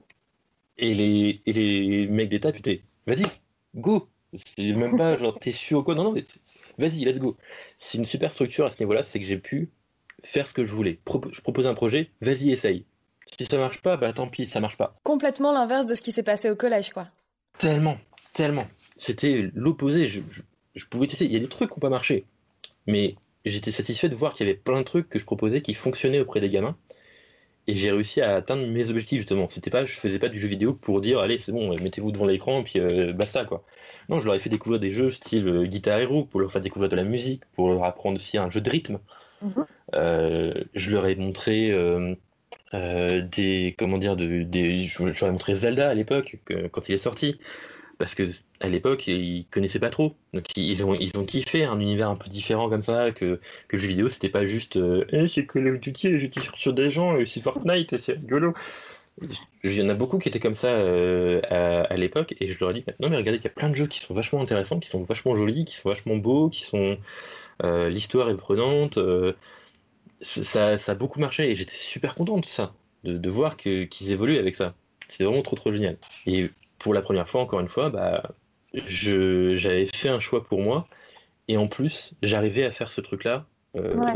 Et les, et les mecs d'État, putain, vas-y, go C'est même pas [LAUGHS] genre t'es sûr ou quoi, non, non, vas-y, let's go. C'est une super structure à ce niveau-là, c'est que j'ai pu faire ce que je voulais. je propose un projet, vas-y, essaye. Si ça marche pas, bah tant pis, ça marche pas. Complètement l'inverse de ce qui s'est passé au collège, quoi. Tellement, tellement. C'était l'opposé. Je, pouvais tester. Il y a des trucs qui n'ont pas marché. Mais j'étais satisfait de voir qu'il y avait plein de trucs que je proposais qui fonctionnaient auprès des gamins. Et j'ai réussi à atteindre mes objectifs justement. C'était pas, je faisais pas du jeu vidéo pour dire allez c'est bon, mettez-vous devant l'écran puis euh, basta quoi. Non, je leur ai fait découvrir des jeux style euh, Guitar Hero pour leur faire découvrir de la musique, pour leur apprendre aussi un jeu de rythme. Mhm. Euh, je leur ai montré des comment dire de, des, ai montré Zelda à l'époque quand il est sorti. Parce que à l'époque ils connaissaient pas trop. Donc ils ont ils ont kiffé un univers un peu différent comme ça que, que le jeu vidéo c'était pas juste euh, eh, c'est Call of Duty je tire sur des gens et c'est Fortnite et c'est rigolo. Il y en a beaucoup qui étaient comme ça euh, à, l'époque et je leur ai dit non mais regardez il y a plein de jeux qui sont vachement intéressants qui sont vachement jolis qui sont vachement beaux qui sont euh, l'histoire est prenante ça, ça, a beaucoup marché et j'étais super content de ça de, de voir qu'ils évoluent avec ça c'était vraiment trop trop génial et pour la première fois, encore une fois, bah, j'avais fait un choix pour moi. Et en plus, j'arrivais à faire ce truc-là euh,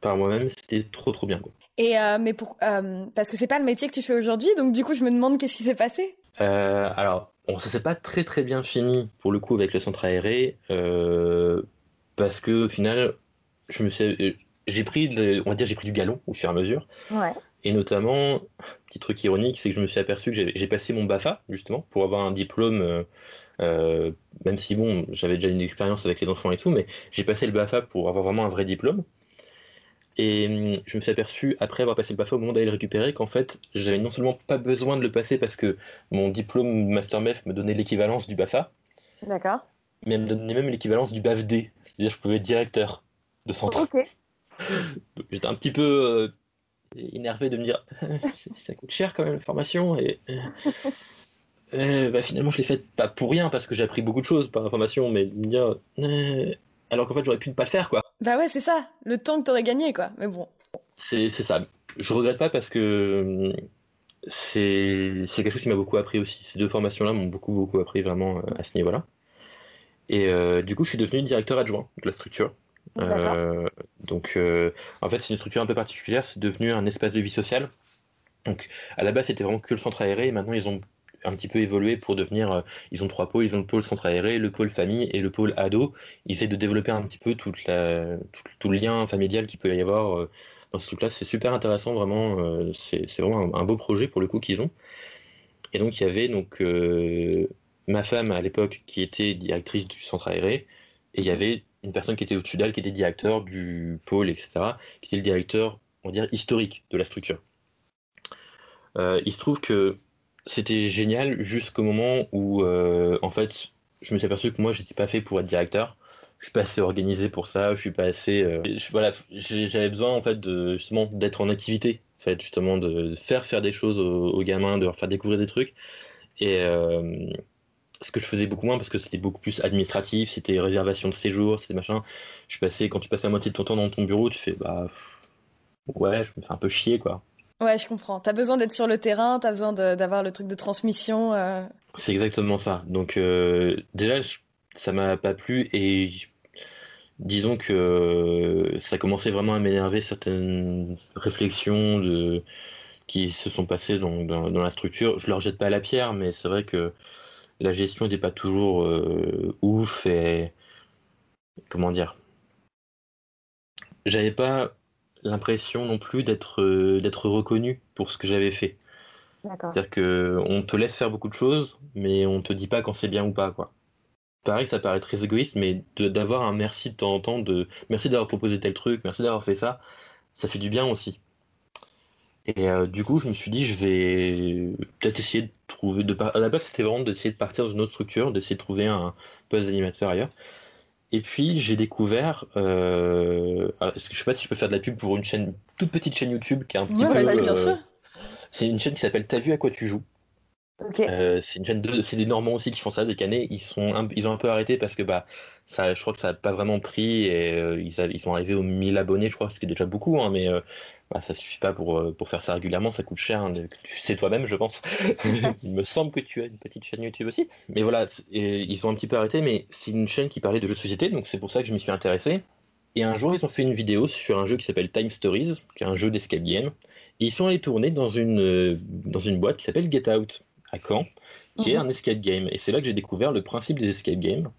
par moi-même. C'était trop, trop bien. Quoi. Et euh, mais pour, euh, parce que c'est pas le métier que tu fais aujourd'hui, donc du coup, je me demande qu'est-ce qui s'est passé? alors, bon, ça s'est pas très, très bien fini pour le coup avec le centre aéré, parce que au final, je me suis, j'ai pris, on va dire, j'ai pris du galon au fur et à mesure. Ouais. Et notamment, petit truc ironique, c'est que je me suis aperçu que j'ai passé mon BAFA, justement, pour avoir un diplôme, euh, euh, même si, bon, j'avais déjà une expérience avec les enfants et tout, mais j'ai passé le BAFA pour avoir vraiment un vrai diplôme. Et hum, je me suis aperçu, après avoir passé le BAFA, au moment d'aller le récupérer, qu'en fait, j'avais non seulement pas besoin de le passer parce que mon diplôme Master MEF me donnait l'équivalence du BAFA, D'accord. mais elle me donnait même l'équivalence du BAFD, c'est-à-dire que je pouvais être directeur de centre. Ok. [LAUGHS] J'étais un petit peu euh, énervé de me dire [LAUGHS] ça coûte cher quand même la formation et euh, euh, bah, finalement je l'ai faite pas pour rien parce que j'ai appris beaucoup de choses par la formation mais de me dire euh, alors qu'en fait j'aurais pu ne pas le faire quoi. Bah ouais c'est ça le temps que t'aurais gagné quoi mais bon. C'est ça. Je regrette pas parce que c'est quelque chose qui m'a beaucoup appris aussi. Ces deux formations là m'ont beaucoup beaucoup appris vraiment à ce niveau là et du coup je suis devenu directeur adjoint de la structure euh, donc, euh, en fait, c'est une structure un peu particulière. C'est devenu un espace de vie sociale. Donc, à la base, c'était vraiment que le centre aéré. Maintenant, ils ont un petit peu évolué pour devenir. Euh, ils ont trois pôles. Ils ont le pôle centre aéré, le pôle famille et le pôle ado. Ils essaient de développer un petit peu tout, le lien familial qu'il peut y avoir dans ce truc-là. C'est super intéressant, vraiment. c'est vraiment un, beau projet pour le coup qu'ils ont. Et donc, il y avait donc ma femme à l'époque qui était directrice du centre aéré. Et il y avait une personne qui était au-dessus d'elle, qui était directeur du pôle, etc., qui était le directeur, on va dire, historique de la structure. Euh, il se trouve que c'était génial jusqu'au moment où, euh, en fait, je me suis aperçu que moi, j'étais pas fait pour être directeur. Je suis pas assez organisé pour ça. Je suis pas assez. Euh, voilà, j'avais besoin en fait justement d'être en activité, en fait, justement de faire faire des choses aux, aux gamins, de leur faire découvrir des trucs. Et ce que je faisais beaucoup moins parce que c'était beaucoup plus administratif, c'était réservation de séjour, c'était machin. Je passais, quand tu passes la moitié de ton temps dans ton bureau, tu fais bah ouais, je me fais un peu chier quoi. Ouais, je comprends. T'as besoin d'être sur le terrain, t'as besoin d'avoir le truc de transmission. Euh. C'est exactement ça. Donc euh, déjà, ça m'a pas plu et disons que ça commençait vraiment à m'énerver certaines réflexions de qui se sont passées dans, dans, dans, la structure. Je leur jette pas la pierre, mais c'est vrai que la gestion n'était pas toujours euh, ouf et comment dire? J'avais pas l'impression non plus d'être euh, d'être reconnu pour ce que j'avais fait. C'est-à-dire que on te laisse faire beaucoup de choses mais on te dit pas quand c'est bien ou pas quoi. Pareil ça paraît très égoïste mais d'avoir un merci de temps en temps de merci d'avoir proposé tel truc merci d'avoir fait ça ça fait du bien aussi et euh, du coup, je me suis dit, je vais peut-être essayer de trouver. De À la base, c'était vraiment d'essayer de partir dans une autre structure, d'essayer de trouver un poste d'animateur ailleurs. Et puis, j'ai découvert. Euh... Alors, je sais pas si je peux faire de la pub pour une chaîne, toute petite chaîne YouTube qui est un petit peu. bien euh, sûr. C'est une chaîne qui s'appelle T'as vu à quoi tu joues? Euh, c'est une chaîne de, c'est des Normands aussi qui font ça, des Canets. Ils sont, ils ont un peu arrêté parce que bah, ça, je crois que ça n'a pas vraiment pris et euh, ils, ils, sont arrivés aux 1000 abonnés, je crois, ce qui est déjà beaucoup, hein, mais euh, bah, ça suffit pas pour, euh, pour faire ça régulièrement, ça coûte cher. Hein, tu sais toi-même, je pense. [LAUGHS] Il me semble que tu as une petite chaîne YouTube aussi. Mais voilà, et, ils ont un petit peu arrêté, mais c'est une chaîne qui parlait de jeux de société, donc c'est pour ça que je m'y suis intéressé. Et un jour, ils ont fait une vidéo sur un jeu qui s'appelle Time Stories, qui est un jeu d'escape game. Et ils sont allés tourner dans une, dans une boîte qui s'appelle Get Out à Caen, qui est mhm. un escape game. Et c'est là que j'ai découvert le principe des escape games.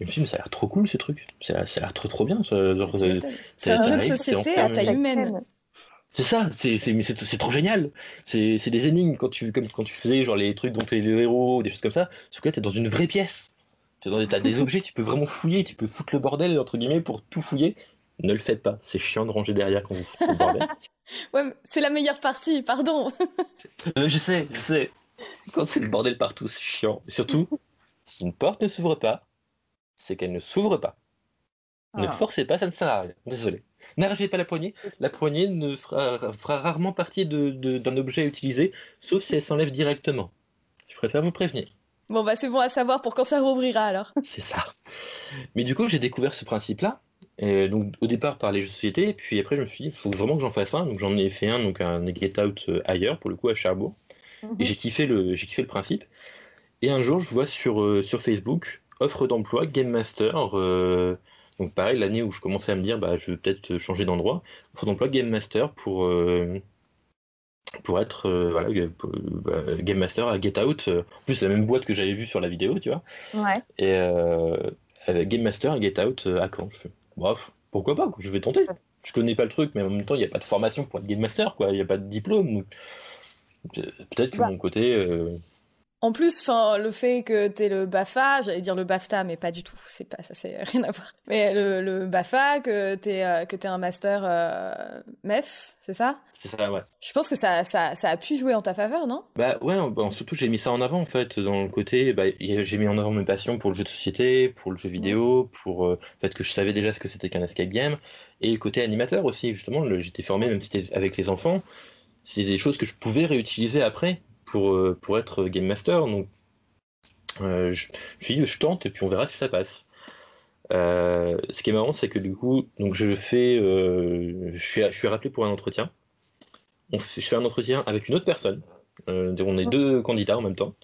je me suis dit, mais ça a l'air trop cool ce truc. Ça, a l'air trop trop bien. C'est un jeu de société à taille humaine. C'est ça, c'est trop génial. C'est des énigmes quand tu, comme quand tu faisais genre les trucs dont tu es le héros, des choses comme ça. Sauf que là, tu es dans une vraie pièce. Tu as des [LAUGHS] objets, tu peux vraiment fouiller, tu peux foutre le bordel, entre guillemets, pour tout fouiller. Ne le faites pas, c'est chiant de ranger derrière quand vous foutez le bordel. [LAUGHS] ouais, c'est la meilleure partie, pardon. [LAUGHS] Euh, je sais, je sais. [LAUGHS] Quand c'est le bordel partout, c'est chiant. Et surtout, [LAUGHS] si une porte ne s'ouvre pas, c'est qu'elle ne s'ouvre pas. Ne ah. forcez pas, ça ne sert à rien. Désolé. N'arrachez pas la poignée. La poignée ne fera, rarement partie d'un de, objet utilisé, sauf si elle s'enlève directement. Je préfère vous prévenir. Bon, bah c'est bon à savoir pour quand ça rouvrira alors. [LAUGHS] C'est ça. Mais du coup, j'ai découvert ce principe-là. Et donc, au départ, par les jeux de société, puis après, je me suis dit, il faut vraiment que j'en fasse un. Donc, j'en ai fait un, donc un Get Out euh, ailleurs, pour le coup, à Cherbourg. Mhm. Et j'ai kiffé, le, kiffé le principe. Et un jour, je vois sur, euh, sur Facebook, offre d'emploi, Game Master. Euh, donc pareil, l'année où je commençais à me dire, bah, je vais peut-être changer d'endroit, offre d'emploi Game Master pour, euh, pour être voilà, bah, Game Master à Get Out. En plus, c'est la même boîte que j'avais vue sur la vidéo, tu vois. Ouais. Et Game Master à Get Out à Caen. Je fais, pourquoi pas, je vais tenter. Je connais pas le truc, mais en même temps, il n'y a pas de formation pour être Game Master, quoi. Il n'y a pas de diplôme. Peut-être que mon côté, en plus, enfin, le fait que t'es le BAFA, j'allais dire le BAFTA, mais pas du tout, c'est pas ça, c'est [LAUGHS] rien à voir. Mais le, BAFA, que t'es euh, que t'es un master euh, MEF, c'est ça? C'est ça, ouais. Je pense que ça, ça, ça, a pu jouer en ta faveur, non? Bah ouais, surtout j'ai mis ça en avant en fait, dans le côté, bah, j'ai mis en avant mes passions pour le jeu de société, pour le jeu vidéo, pour euh, le fait que je savais déjà ce que c'était qu'un escape game, et le côté animateur aussi, justement, j'étais formé même si c'était avec les enfants, c'est des choses que je pouvais réutiliser après pour, euh, pour être Game Master. Donc, euh, je, je, je tente et puis on verra si ça passe. Euh, ce qui est marrant, c'est que du coup, donc je fais, je, suis, je suis rappelé pour un entretien. Je fais un entretien avec une autre personne. on est deux candidats en même temps.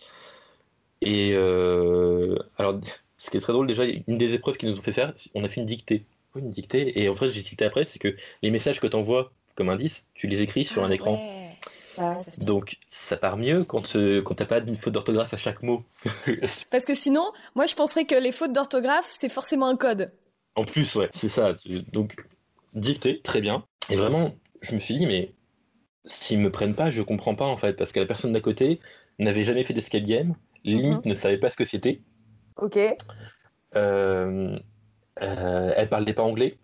Et alors, ce qui est très drôle, déjà, une des épreuves qu'ils nous ont fait faire, on a fait une dictée. Une dictée. Et en fait, j'ai dicté après, c'est que les messages que tu envoies comme indice, tu les écris sur un ah écran. Donc ça part mieux quand, euh, quand t'as pas une faute d'orthographe à chaque mot. [LAUGHS] Parce que sinon, moi je penserais que les fautes d'orthographe, c'est forcément un code. En plus, ouais, c'est ça. Donc dicté, très bien. Et vraiment, je me suis dit, mais s'ils me prennent pas, je comprends pas en fait. Parce que la personne d'à côté n'avait jamais fait d'escape game, limite mhm. ne savait pas ce que c'était. Ok. Euh, euh, elle parlait pas anglais.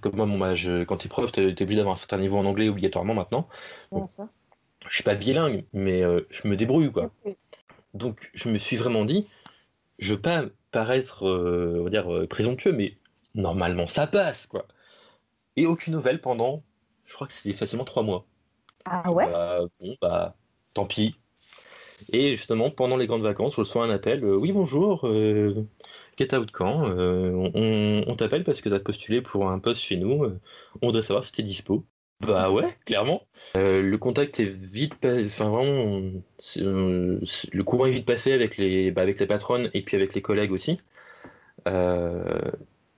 Comme moi, mon je, quand tu es prof, tu es, obligé d'avoir un certain niveau en anglais obligatoirement maintenant. Donc, je suis pas bilingue, mais euh, je me débrouille. quoi. Donc je me suis vraiment dit, je veux pas paraître euh, on va dire, euh, présomptueux, mais normalement ça passe. quoi. Et aucune nouvelle pendant, je crois que c'était facilement trois mois. Ah ouais? Bah, Bon, bah, tant pis. Et justement, pendant les grandes vacances, je reçois un appel. oui, bonjour. Get Out Camp, euh, on, t'appelle parce que tu as postulé pour un poste chez nous. Euh, on voudrait savoir si t'es dispo. Bah ouais, clairement. Euh, le contact est vite passé, enfin vraiment, le courant est vite passé avec les, bah, avec les patronnes et puis avec les collègues aussi.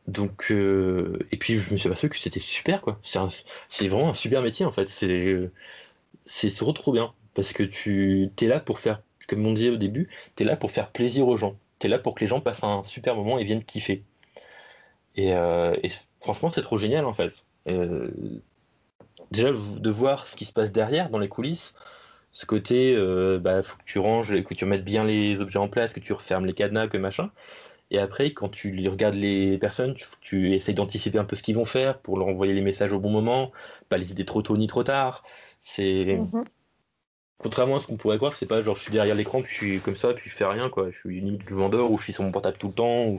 donc, et puis je me suis aperçu que c'était super quoi. C'est vraiment un super métier en fait. C'est trop trop bien parce que tu es là pour faire, comme on disait au début, tu es là pour faire plaisir aux gens là pour que les gens passent un super moment et viennent kiffer. Et, euh, franchement, c'est trop génial en fait. Euh, déjà, de voir ce qui se passe derrière, dans les coulisses, ce côté, euh, bah, faut que tu ranges, que tu mettes bien les objets en place, que tu refermes les cadenas, que machin. Et après, quand tu regardes les personnes, tu, tu essayes d'anticiper un peu ce qu'ils vont faire pour leur envoyer les messages au bon moment, pas les aider trop tôt ni trop tard. C'est. Mm-hmm. Contrairement à ce qu'on pourrait croire, c'est pas genre je suis derrière l'écran, puis je suis comme ça, puis je fais rien, quoi. Je suis limite du vendeur, ou je suis sur mon portable tout le temps. Ou...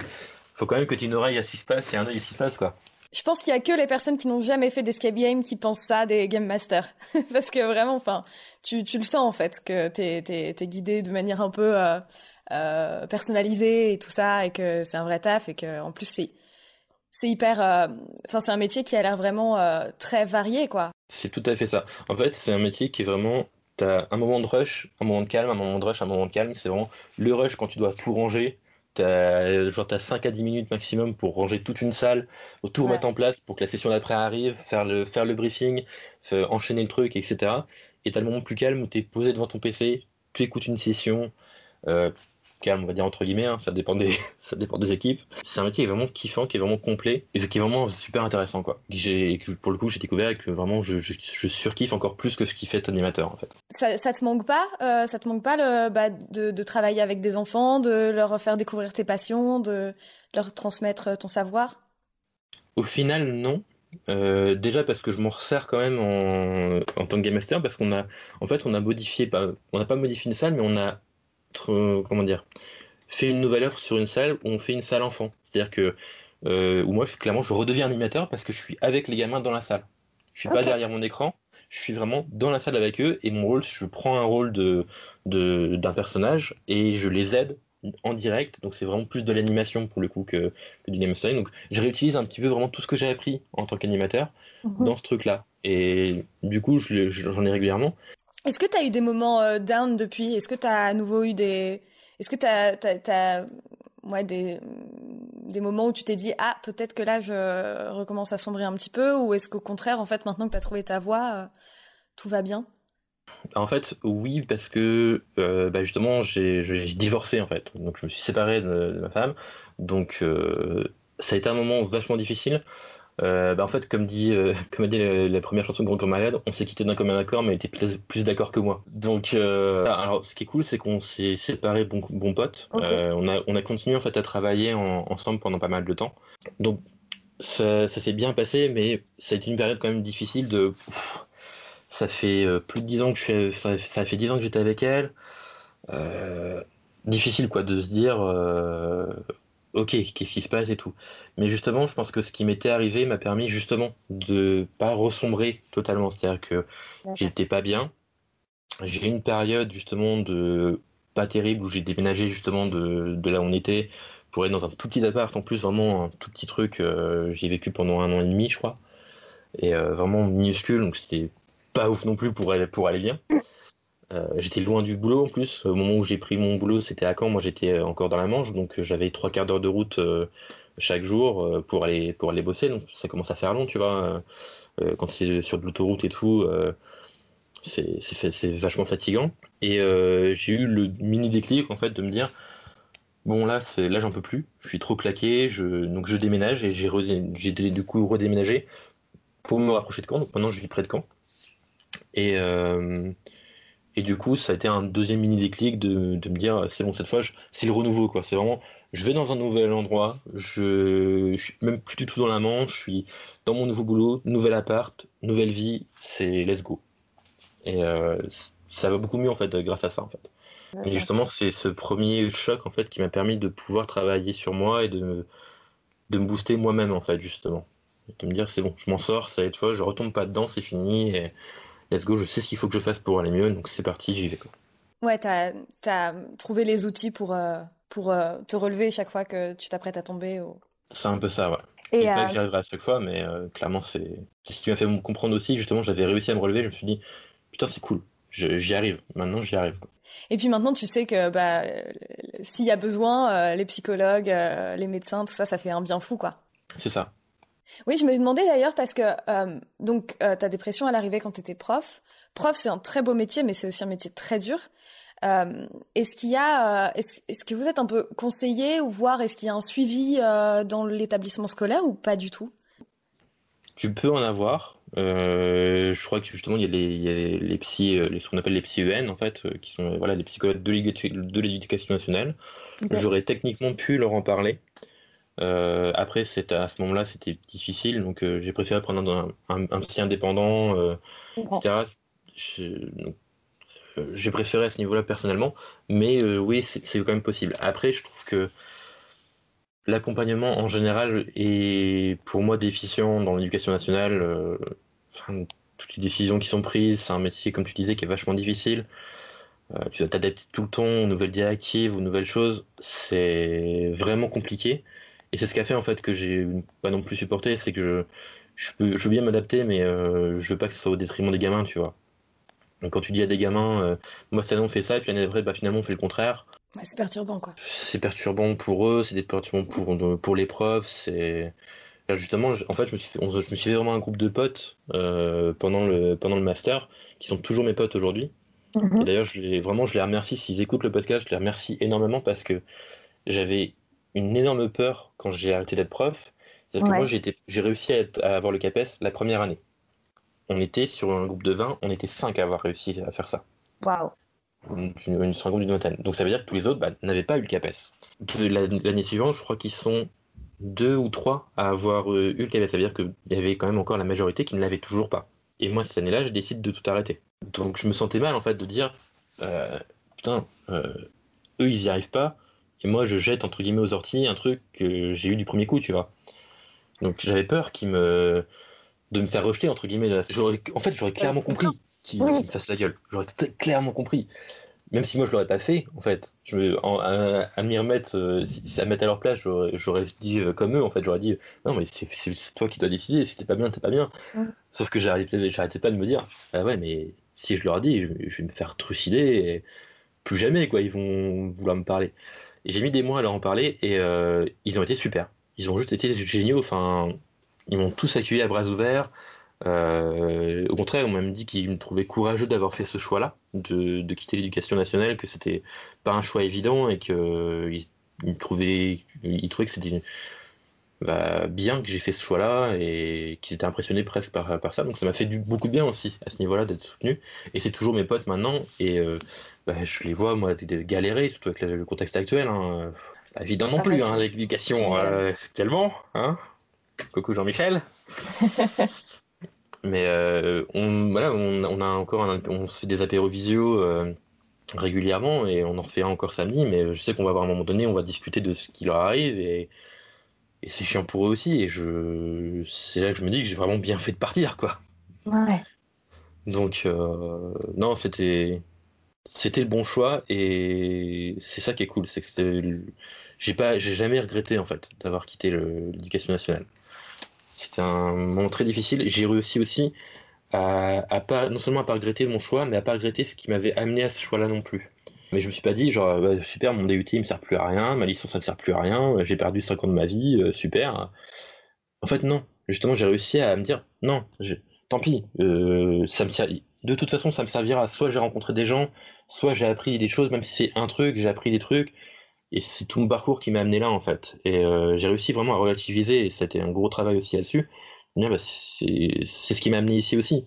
Faut quand même que tu aies une oreille à ce qui se passe et un œil à ce qui se passe, quoi. Je pense qu'il y a que les personnes qui n'ont jamais fait d'escape game qui pensent ça des game masters. [LAUGHS] Parce que vraiment, enfin, tu, tu le sens en fait, que t'es es, guidé de manière un peu euh, euh, personnalisée et tout ça, et que c'est un vrai taf, et que en plus c'est c'est hyper, euh, enfin c'est un métier qui a l'air vraiment très varié, quoi. C'est tout à fait ça. En fait, c'est un métier qui est vraiment T'as un moment de rush, un moment de calme, un moment de rush, un moment de calme. C'est vraiment le rush quand tu dois tout ranger. T'as genre as 5 à 10 minutes maximum pour ranger toute une salle, tout remettre en place pour que la session d'après arrive, faire le, faire le briefing, enchaîner le truc, etc. Et t'as le moment plus calme où t'es posé devant ton PC, tu écoutes une session, euh, calme, on va dire entre guillemets, hein, ça, dépend des, [LAUGHS] ça dépend des équipes. C'est un métier qui est vraiment kiffant, qui est vraiment complet et qui est vraiment super intéressant. Quoi. J'ai, pour le coup, j'ai découvert que vraiment je, je, je, surkiffe encore plus que ce qui fait animateur en fait. Ça, ça te manque pas euh, Ça te manque pas le, bah, de, de, travailler avec des enfants, de leur faire découvrir tes passions, de leur transmettre ton savoir? Au final, non. Euh, déjà parce que je m'en resserre quand même en, en, tant que game master parce qu'on a en fait on a modifié pas on n'a pas modifié une salle mais on a comment dire fait une nouvelle offre sur une salle où on fait une salle enfant c'est à dire que euh, où moi je, clairement je redeviens animateur parce que je suis avec les gamins dans la salle je suis pas derrière mon écran je suis vraiment dans la salle avec eux et mon rôle je prends un rôle de d'un personnage et je les aide en direct, donc c'est vraiment plus de l'animation pour le coup que, du game design. Donc je réutilise un petit peu vraiment tout ce que j'ai appris en tant qu'animateur dans ce truc-là. Et du coup, j'en ai régulièrement. Est-ce que tu as eu des moments euh, down depuis? Est-ce que tu as à nouveau eu des. Est-ce que tu as, ouais, des, moments où tu t'es dit Ah, peut-être que là, je recommence à sombrer un petit peu? Ou est-ce qu'au contraire, en fait, maintenant que tu as trouvé ta voie, euh, tout va bien? En fait, oui, parce que euh, bah, justement, j'ai divorcé en fait. Donc, je me suis séparé de, ma femme. Donc, ça a été un moment vachement difficile. Euh, bah, en fait, comme dit, [LAUGHS] comme a dit la, première chanson de Grand Corps Malade, on s'est quitté d'un commun accord, mais elle était plus, d'accord que moi. Donc, alors, ce qui est cool, c'est qu'on s'est séparés bon, bon pote. on, a, on a continué en fait à travailler ensemble pendant pas mal de temps. Donc, ça, s'est bien passé, mais ça a été une période quand même difficile de. Ça fait euh, plus de 10 ans que je suis, ça, fait 10 ans que j'étais avec elle. Euh, difficile quoi de se dire euh, ok qu'est-ce qui se passe et tout. Mais justement, je pense que ce qui m'était arrivé m'a permis justement de pas ressombrer totalement. C'est-à-dire que j'étais pas bien. J'ai eu une période justement de pas terrible où j'ai déménagé justement de, là où on était pour être dans un tout petit appart en plus vraiment un tout petit truc j'ai vécu pendant un an et demi je crois et vraiment minuscule donc c'était pas ouf non plus pour aller, pour aller bien. [LAUGHS] Euh, j'étais loin du boulot en plus. Au moment où j'ai pris mon boulot, c'était à Caen. Moi, j'étais encore dans la Manche, donc euh, j'avais trois quarts d'heure de route euh, chaque jour pour aller pour aller bosser. Donc ça commence à faire long, tu vois. quand c'est sur de l'autoroute et tout, c'est vachement fatigant. Et j'ai eu le mini déclic en fait de me dire bon là c'est là j'en peux plus. Je suis trop claqué. Je, donc je déménage et j'ai j'ai du coup redéménagé pour me rapprocher de Caen. Donc maintenant je vis près de Caen. Et, euh, et du coup, ça a été un deuxième mini déclic de, de me dire c'est bon, cette fois, c'est le renouveau. quoi. C'est vraiment, je vais dans un nouvel endroit, je, je, suis même plus du tout dans la manche, je suis dans mon nouveau boulot, nouvel appart, nouvelle vie, c'est let's go. Et euh, ça va beaucoup mieux en fait grâce à ça en fait. Et justement, c'est ce premier choc en fait qui m'a permis de pouvoir travailler sur moi et de, de me booster moi-même en fait justement. de me dire c'est bon, je m'en sors, cette fois, je retombe pas dedans, c'est fini. Et, let's go, je sais ce qu'il faut que je fasse pour aller mieux, donc c'est parti, j'y vais. Quoi. Ouais, t'as as trouvé les outils pour, euh, pour euh, te relever chaque fois que tu t'apprêtes à tomber. C'est un peu ça, ouais. Et dis pas que j'y arriverai à chaque fois, mais euh, clairement, c'est ce qui m'a fait comprendre aussi. Justement, j'avais réussi à me relever, je me suis dit, putain, c'est cool, j'y arrive, maintenant j'y arrive. Quoi. Et puis maintenant, tu sais que bah, s'il y a besoin, les psychologues, les médecins, tout ça, ça fait un bien fou, quoi. C'est ça. Oui, je me demandais d'ailleurs parce que euh, donc euh, ta dépression à l'arrivée quand tu étais prof. Prof, c'est un très beau métier, mais c'est aussi un métier très dur. Euh, est-ce qu'il y a, euh, est-ce, que vous êtes un peu conseillé ou voir est-ce qu'il y a un suivi dans l'établissement scolaire ou pas du tout? Tu peux en avoir. je crois que justement il y a les, y a les, les psy, les, ce qu'on appelle les psy EN en fait, qui sont voilà les psychologues de l'éducation nationale. J'aurais techniquement pu leur en parler. Euh, après, à ce moment-là, c'était difficile, donc euh, j'ai préféré prendre un, un, psy indépendant, euh, etc. J'ai préféré à ce niveau-là personnellement, mais oui, c'est quand même possible. Après, je trouve que l'accompagnement en général est pour moi déficient dans l'éducation nationale. toutes les décisions qui sont prises, c'est un métier, comme tu disais, qui est vachement difficile. tu dois t'adapter tout le temps aux nouvelles directives, aux nouvelles choses. C'est vraiment compliqué. Et c'est ce qui a fait en fait que j'ai pas non plus supporté, c'est que je, je, peux, je veux bien m'adapter, mais euh, je veux pas que ce soit au détriment des gamins, tu vois. Donc quand tu dis à des gamins, euh, moi cette année on fait ça, et puis l'année d'après, bah, finalement on fait le contraire. c'est perturbant quoi. C'est perturbant pour eux, c'est perturbant pour, pour l'épreuve, c'est. justement, en fait, je me, suis fait, je me suis fait vraiment un groupe de potes euh, pendant, le, pendant le master, qui sont toujours mes potes aujourd'hui. Mhm. D'ailleurs, vraiment, je les remercie. S'ils écoutent le podcast, je les remercie énormément parce que j'avais une énorme peur quand j'ai arrêté d'être prof. C'est-à-dire que moi, j'ai réussi à, avoir le CAPES la première année. On était sur un groupe de 20, on était 5 à avoir réussi à faire ça. Waouh! Sur un groupe d'une vingtaine. Donc ça veut dire que tous les autres bah, n'avaient pas eu le CAPES. L'année suivante, je crois qu'ils sont deux ou trois à avoir euh, eu le CAPES. Ça veut dire qu'il y avait quand même encore la majorité qui ne l'avait toujours pas. Et moi, cette année-là, je décide de tout arrêter. Donc je me sentais mal en fait de dire euh, putain, euh, eux ils y arrivent pas, et moi je jette entre guillemets aux orties un truc que j'ai eu du premier coup, tu vois. Donc j'avais peur me de me faire rejeter entre guillemets. En fait, j'aurais clairement compris qu'il me fasse la gueule. J'aurais clairement compris. Même si moi je l'aurais pas fait, en fait, je à, m'y remettre, euh, si, à mettre à leur place, j'aurais dit comme eux, en fait, j'aurais dit non, mais c'est toi qui dois décider, si t'es pas bien, t'es pas bien. Sauf que j'arrêtais pas de me dire ah ouais, mais si je leur dis, je, vais me faire trucider, et plus jamais, quoi, ils vont vouloir me parler. J'ai mis des mois à leur en parler, et euh, ils ont été super. Ils ont juste été géniaux, enfin, ils m'ont tous accueilli à bras ouverts. Euh, au contraire, on m'a même dit qu'ils me trouvaient courageux d'avoir fait ce choix-là, de, quitter l'éducation nationale, que c'était pas un choix évident et qu'ils ils trouvaient, ils trouvaient que c'était bah, bien que j'ai fait ce choix-là et qu'ils étaient impressionnés presque par, par ça. Donc ça m'a fait du, beaucoup de bien aussi à ce niveau-là d'être soutenu. Et c'est toujours mes potes maintenant et euh, bah, je les vois moi galérer, surtout avec le, contexte actuel. Hein. Évidemment non plus, hein, l'éducation euh, tellement. Hein Coucou Jean-Michel. [LAUGHS] Mais euh, on, voilà, on, a encore on se fait des apéros visio euh, régulièrement et on en refait encore samedi. Mais je sais qu'on va avoir un moment donné, on va discuter de ce qui leur arrive et et c'est chiant pour eux aussi. Et je, c'est là que je me dis que j'ai vraiment bien fait de partir, quoi. Ouais. Donc, euh, non, c'était, c'était le bon choix. Et c'est ça qui est cool, c'est que j'ai pas, j'ai jamais regretté en fait d'avoir quitté l'éducation nationale. C'était un moment très difficile. J'ai réussi aussi à, à, pas, non seulement à pas regretter mon choix, mais à pas regretter ce qui m'avait amené à ce choix-là non plus. Mais je me suis pas dit, genre, bah, super, mon DUT il me sert plus à rien, ma licence ça me sert plus à rien, j'ai perdu 5 ans de ma vie, euh, super. En fait, non. Justement, j'ai réussi à me dire, non, tant pis, euh, ça me de toute façon, ça me servira. Soit j'ai rencontré des gens, soit j'ai appris des choses, même si c'est un truc, j'ai appris des trucs. Et c'est tout mon parcours qui m'a amené là, en fait. Et euh, j'ai réussi vraiment à relativiser, et c'était un gros travail aussi là-dessus. Bah, c'est ce qui m'a amené ici aussi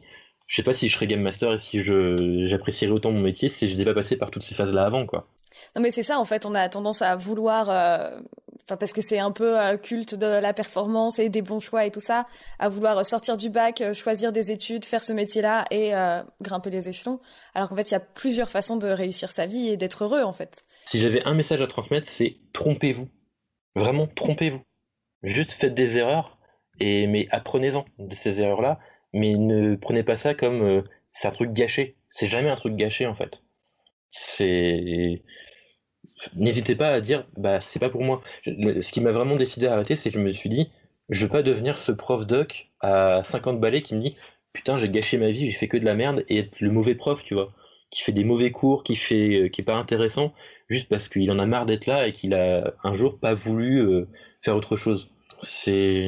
je sais pas si je serais game master et si je j'apprécierais autant mon métier si je n'ai pas passé par toutes ces phases là avant quoi. Non mais c'est ça en fait, on a tendance à vouloir euh, enfin parce que c'est un peu euh, culte de la performance et des bons choix et tout ça, à vouloir sortir du bac, euh, choisir des études, faire ce métier-là et grimper les échelons, alors qu'en fait, il y a plusieurs façons de réussir sa vie et d'être heureux en fait. Si j'avais un message à transmettre, c'est trompez-vous. Vraiment trompez-vous. Juste faites des erreurs et mais apprenez-en de ces erreurs-là mais ne prenez pas ça comme euh, c'est un truc gâché. C'est jamais un truc gâché en fait. C'est n'hésitez pas à dire bah c'est pas pour moi. Ce qui m'a vraiment décidé à arrêter, c'est que je me suis dit je veux pas devenir ce prof doc à 50 balais qui me dit putain j'ai gâché ma vie, j'ai fait que de la merde et être le mauvais prof, tu vois, qui fait des mauvais cours, qui fait euh, qui est pas intéressant juste parce qu'il en a marre d'être là et qu'il a un jour pas voulu euh, faire autre chose. C'est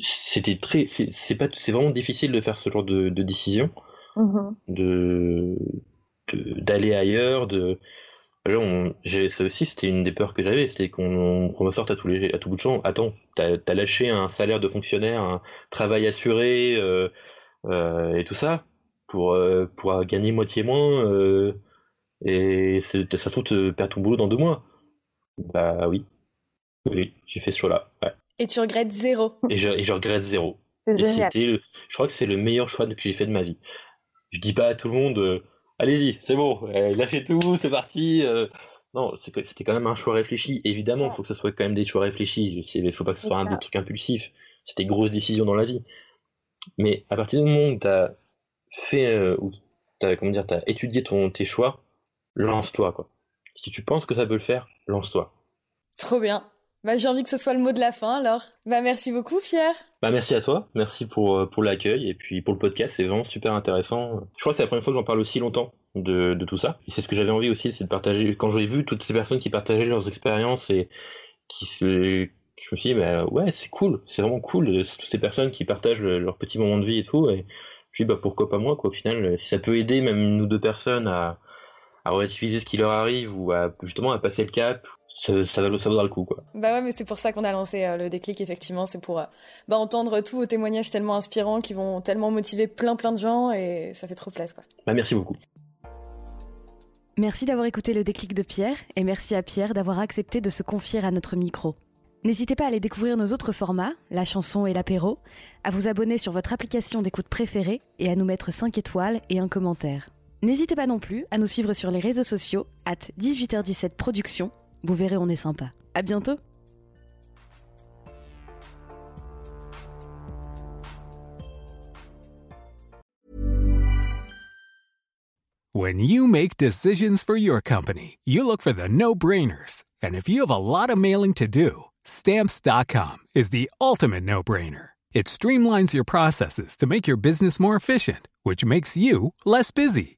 c'était très c'est pas c'est vraiment difficile de faire ce genre de, décision, mm-hmm. de d'aller ailleurs, de on, ça aussi, c'était une des peurs que j'avais, c'était qu'on me sorte à, tous les, à tout bout de champ. Attends, t'as as lâché un salaire de fonctionnaire, un travail assuré euh, euh, et tout ça pour, euh, pour gagner moitié moins et ça se trouve, te perdre ton boulot dans deux mois. Bah oui, oui, j'ai fait ce choix-là. Ouais. Et tu regrettes zéro. Et je, regrette zéro. Et c'était, je crois que c'est le meilleur choix que j'ai fait de ma vie. Je dis pas à tout le monde, euh, allez-y, c'est bon, euh, lâchez tout, c'est parti. Euh. Non, c'était quand même un choix réfléchi. Évidemment, il faut que ce soit quand même des choix réfléchis. Il ne faut pas que ce soit un des trucs impulsifs. C'est des grosses décisions dans la vie. Mais à partir du moment où tu as fait, ou as, comment dire, as étudié ton, tes choix, lance-toi. quoi. Si tu penses que ça peut le faire, lance-toi. Trop bien. Bah, j'ai envie que ce soit le mot de la fin alors. Bah, merci beaucoup Pierre. Bah, merci à toi, merci pour, euh, pour l'accueil et puis pour le podcast, c'est vraiment super intéressant. Je crois que c'est la première fois que j'en parle aussi longtemps de, de tout ça. C'est ce que j'avais envie aussi, c'est de partager. Quand j'ai vu toutes ces personnes qui partageaient leurs expériences et qui se. Je me suis dit, bah, ouais, c'est cool, c'est vraiment cool, toutes ces personnes qui partagent leurs petits moments de vie et tout. Et puis bah pourquoi pas moi quoi au final si ça peut aider même nous deux personnes à, à relativiser ce qui leur arrive ou à justement à passer le cap ça, ça, vaudra le coup quoi. Bah ouais mais c'est pour ça qu'on a lancé euh, le déclic effectivement c'est pour euh, bah, entendre tous vos témoignages tellement inspirants qui vont tellement motiver plein plein de gens et ça fait trop plaisir quoi. Bah merci beaucoup. Merci d'avoir écouté le déclic de Pierre et merci à Pierre d'avoir accepté de se confier à notre micro. N'hésitez pas à aller découvrir nos autres formats, la chanson et l'apéro, à vous abonner sur votre application d'écoute préférée et à nous mettre 5 étoiles et un commentaire. N'hésitez pas non plus à nous suivre sur les réseaux sociaux, at 18h17 Productions. Vous verrez, on est sympa. À bientôt! When you make decisions for your company, you look for the no-brainers. And if you have a lot of mailing to do, Stamps.com is the ultimate no brainer. It streamlines your processes to make your business more efficient, which makes you less busy.